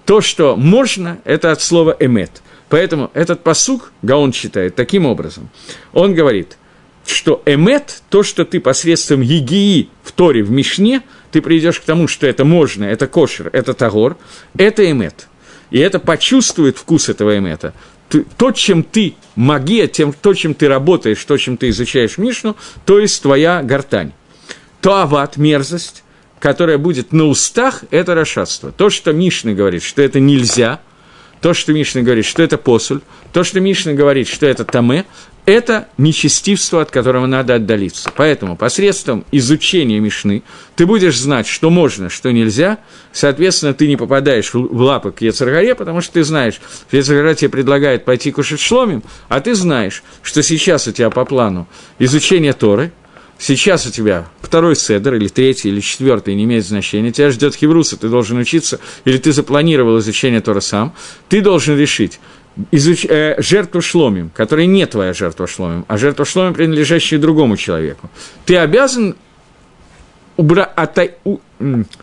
то, что можно, это от слова эмет. Поэтому этот посук Гаон читает таким образом. Он говорит, что эмет, то, что ты посредством егии в Торе, в Мишне – ты придешь к тому, что это можно, это кошер, это тагор, это эмет. И это почувствует вкус этого эмета. то, чем ты магия, тем, то, чем ты работаешь, то, чем ты изучаешь Мишну, то есть твоя гортань. То ават, мерзость, которая будет на устах, это расшатство. То, что Мишна говорит, что это нельзя, то, что Мишна говорит, что это посуль, то, что Мишна говорит, что это таме, это нечестивство, от которого надо отдалиться. Поэтому посредством изучения Мишны ты будешь знать, что можно, что нельзя, соответственно, ты не попадаешь в лапы к Ецаргаре, потому что ты знаешь, Ецаргара тебе предлагает пойти кушать шломим, а ты знаешь, что сейчас у тебя по плану изучение Торы, сейчас у тебя второй седер, или третий, или четвертый, не имеет значения, тебя ждет хевруса, ты должен учиться, или ты запланировал изучение Тора сам, ты должен решить, изуч... э, жертву шломим, которая не твоя жертва шломим, а жертва шломим, принадлежащая другому человеку, ты обязан убра... Ота... у...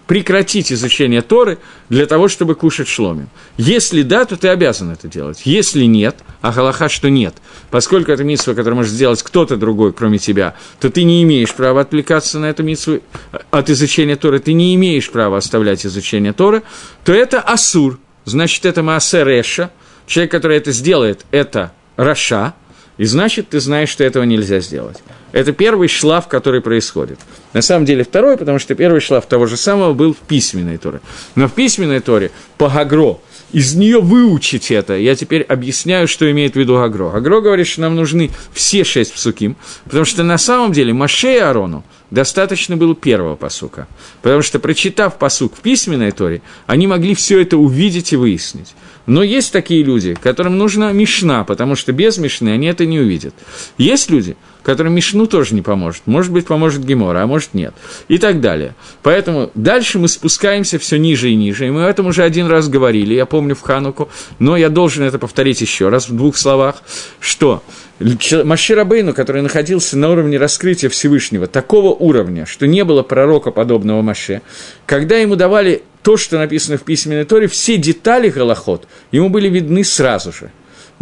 прекратить изучение Торы для того, чтобы кушать шломим. Если да, то ты обязан это делать. Если нет, а галаха, что нет, поскольку это митсва, которую может сделать кто-то другой, кроме тебя, то ты не имеешь права отвлекаться на эту митсву э, от изучения Торы, ты не имеешь права оставлять изучение Торы, то это асур, значит, это маасе реша – Человек, который это сделает, это Раша, и значит, ты знаешь, что этого нельзя сделать. Это первый шлаф, который происходит. На самом деле второй, потому что первый шлаф того же самого был в письменной торе. Но в письменной торе по Гагро, из нее выучить это. Я теперь объясняю, что имеет в виду Гагро. Гагро говорит, что нам нужны все шесть псуким, потому что на самом деле Маше и Арону достаточно было первого посука. Потому что, прочитав посук в письменной торе, они могли все это увидеть и выяснить. Но есть такие люди, которым нужна мишна, потому что без мишны они это не увидят. Есть люди, которым мишну тоже не поможет. Может быть, поможет Гемора, а может нет. И так далее. Поэтому дальше мы спускаемся все ниже и ниже. И мы об этом уже один раз говорили, я помню в Хануку, но я должен это повторить еще раз в двух словах, что Маширабейну, который находился на уровне раскрытия Всевышнего, такого уровня, что не было пророка подобного Маше, когда ему давали то, что написано в письменной Торе, все детали Галахот ему были видны сразу же.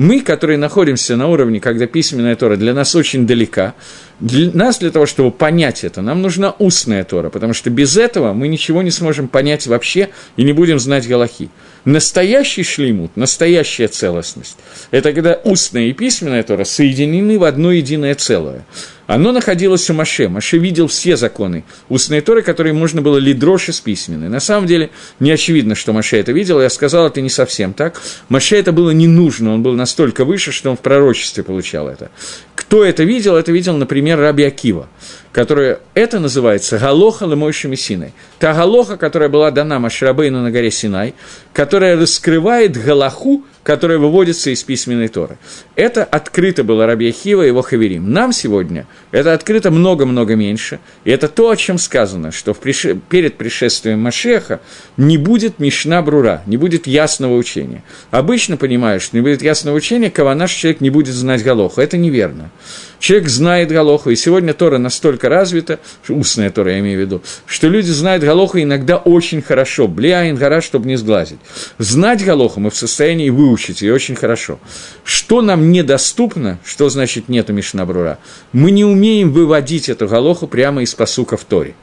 Мы, которые находимся на уровне, когда письменная Тора для нас очень далека, для нас, для того, чтобы понять это, нам нужна устная Тора, потому что без этого мы ничего не сможем понять вообще и не будем знать Галахи. Настоящий шлеймут, настоящая целостность – это когда устная и письменная Тора соединены в одно единое целое. Оно находилось у Маше. Маше видел все законы устной Торы, которые можно было лидрош из письменной. На самом деле, не очевидно, что Маше это видел. Я сказал, это не совсем так. Маше это было не нужно. Он был настолько выше, что он в пророчестве получал это. Кто это видел? Это видел, например, Раби Акива которая, это называется Галоха Лемойши Мессиной. Та Галоха, которая была дана Машрабейну на горе Синай, которая раскрывает Галаху, которая выводится из письменной Торы. Это открыто было Раби Хива и его Хаверим. Нам сегодня это открыто много-много меньше, и это то, о чем сказано, что в прише... перед пришествием Машеха не будет Мишна Брура, не будет ясного учения. Обычно понимаешь, что не будет ясного учения, кого наш человек не будет знать Галоху. Это неверно. Человек знает Галоху, и сегодня Тора настолько развита, устная Тора я имею в виду, что люди знают Галоху иногда очень хорошо, бляин гора, чтобы не сглазить. Знать Галоху мы в состоянии выучить ее очень хорошо. Что нам недоступно, что значит нету Мишнабрура? Мы не умеем выводить эту Галоху прямо из посука в Торе.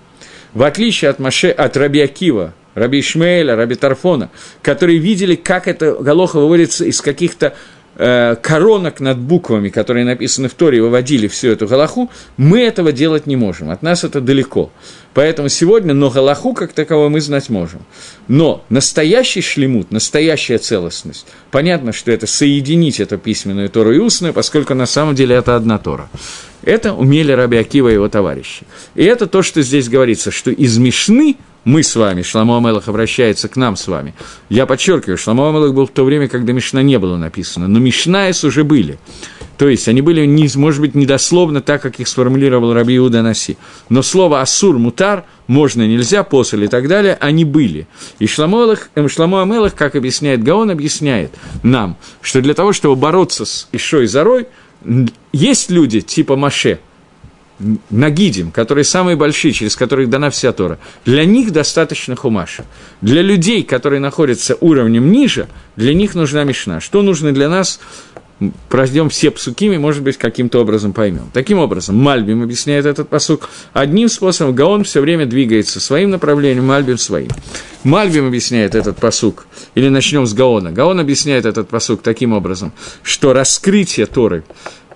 В отличие от, Маше, от Рабиакива, Раби Ишмаэля, Раби Тарфона, которые видели, как эта Галоха выводится из каких-то коронок над буквами, которые написаны в Торе, выводили всю эту галаху, мы этого делать не можем. От нас это далеко. Поэтому сегодня, но галаху как таковой мы знать можем. Но настоящий шлемут, настоящая целостность, понятно, что это соединить эту письменную Тору и устную, поскольку на самом деле это одна Тора. Это умели Раби Акива и его товарищи. И это то, что здесь говорится, что из Мишны мы с вами, Шламо Амелах обращается к нам с вами. Я подчеркиваю, Шламо Амелах был в то время, когда Мишна не было написано, но Мишнаес уже были. То есть они были, не, может быть, недословно так, как их сформулировал Раби Иуда Наси. Но слово «асур», «мутар», «можно», «нельзя», «после» и так далее, они были. И Шламо, эм, Шламо Амелах, как объясняет Гаон, объясняет нам, что для того, чтобы бороться с Ишой Зарой, есть люди типа Маше – Нагидим, которые самые большие, через которых дана вся Тора, для них достаточно хумаша. Для людей, которые находятся уровнем ниже, для них нужна мешна. Что нужно для нас? Пройдем все псукими, может быть, каким-то образом поймем. Таким образом, Мальбим объясняет этот посук. Одним способом Гаон все время двигается своим направлением, Мальбим своим. Мальбим объясняет этот посук, или начнем с Гаона. Гаон объясняет этот посук таким образом, что раскрытие Торы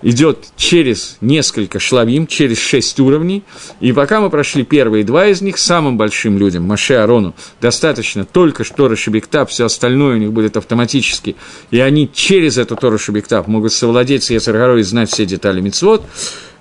идет через несколько шлавим, через шесть уровней, и пока мы прошли первые два из них, самым большим людям, Маше Арону, достаточно только Тора Шебектап, все остальное у них будет автоматически, и они через эту Тору Шебектап могут совладеть с Ецаргарой и знать все детали Мицвод.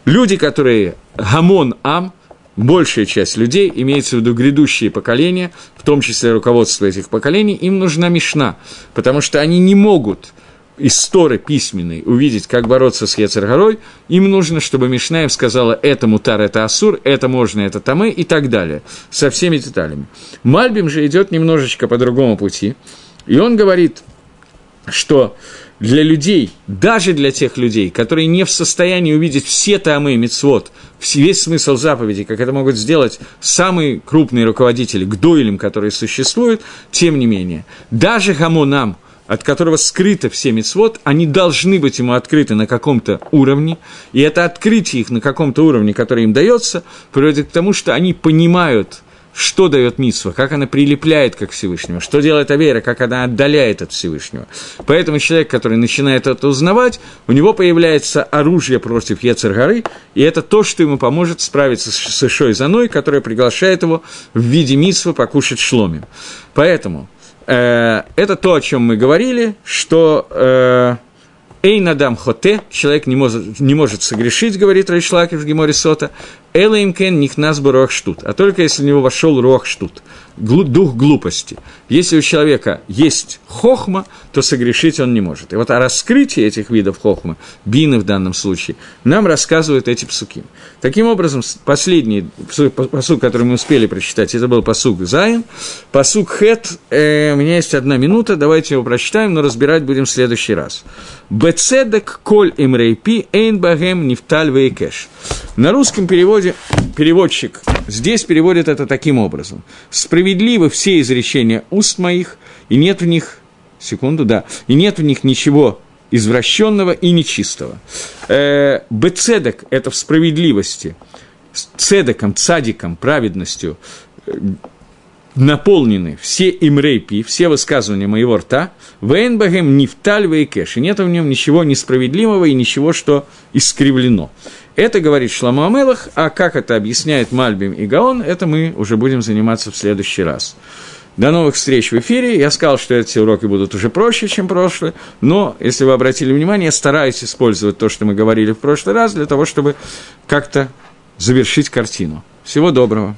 Люди, которые Гамон Ам, большая часть людей, имеется в виду грядущие поколения, в том числе руководство этих поколений, им нужна Мишна, потому что они не могут – из Торы письменной увидеть, как бороться с Ецергорой, им нужно, чтобы Мишна сказала, это мутар, это асур, это можно, это тамы и так далее, со всеми деталями. Мальбим же идет немножечко по другому пути, и он говорит, что для людей, даже для тех людей, которые не в состоянии увидеть все тамы мицвод, весь смысл заповеди, как это могут сделать самые крупные руководители, гдоилем, которые существуют, тем не менее, даже гамонам – от которого скрыто все мецвод, они должны быть ему открыты на каком-то уровне, и это открытие их на каком-то уровне, который им дается, приводит к тому, что они понимают, что дает Митсва, как она прилепляет к Всевышнему, что делает Авера, как она отдаляет от Всевышнего. Поэтому человек, который начинает это узнавать, у него появляется оружие против Ецергары, и это то, что ему поможет справиться с Ишой Заной, которая приглашает его в виде Митсва покушать шломим. Поэтому Э, это то, о чем мы говорили, что э, Эйнадам Хоте, человек не может, не может согрешить, говорит Райшлакер в Геморе Сота, Элаимкен Нихнас Руах Штут, а только если в него вошел Руах Штут, дух глупости. Если у человека есть хохма, то согрешить он не может. И вот о раскрытии этих видов хохмы, бины в данном случае, нам рассказывают эти псуки. Таким образом, последний посук, который мы успели прочитать, это был посук Зайн. Посук Хет, э, у меня есть одна минута, давайте его прочитаем, но разбирать будем в следующий раз. Бецедек коль имрейпи эйн багем нефталь вейкеш. На русском переводе переводчик здесь переводит это таким образом. Справедливы все изречения уст моих, и нет в них, секунду, да, и нет в них ничего извращенного и нечистого. Э, бецедек – это в справедливости, цедеком, цадиком, праведностью э, наполнены все имрейпи, все высказывания моего рта, вейнбагем нефталь вейкеш, и нет в нем ничего несправедливого и ничего, что искривлено. Это говорит Шламу Амелах, а как это объясняет Мальбим и Гаон, это мы уже будем заниматься в следующий раз. До новых встреч в эфире. Я сказал, что эти уроки будут уже проще, чем прошлые, но, если вы обратили внимание, я стараюсь использовать то, что мы говорили в прошлый раз, для того, чтобы как-то завершить картину. Всего доброго.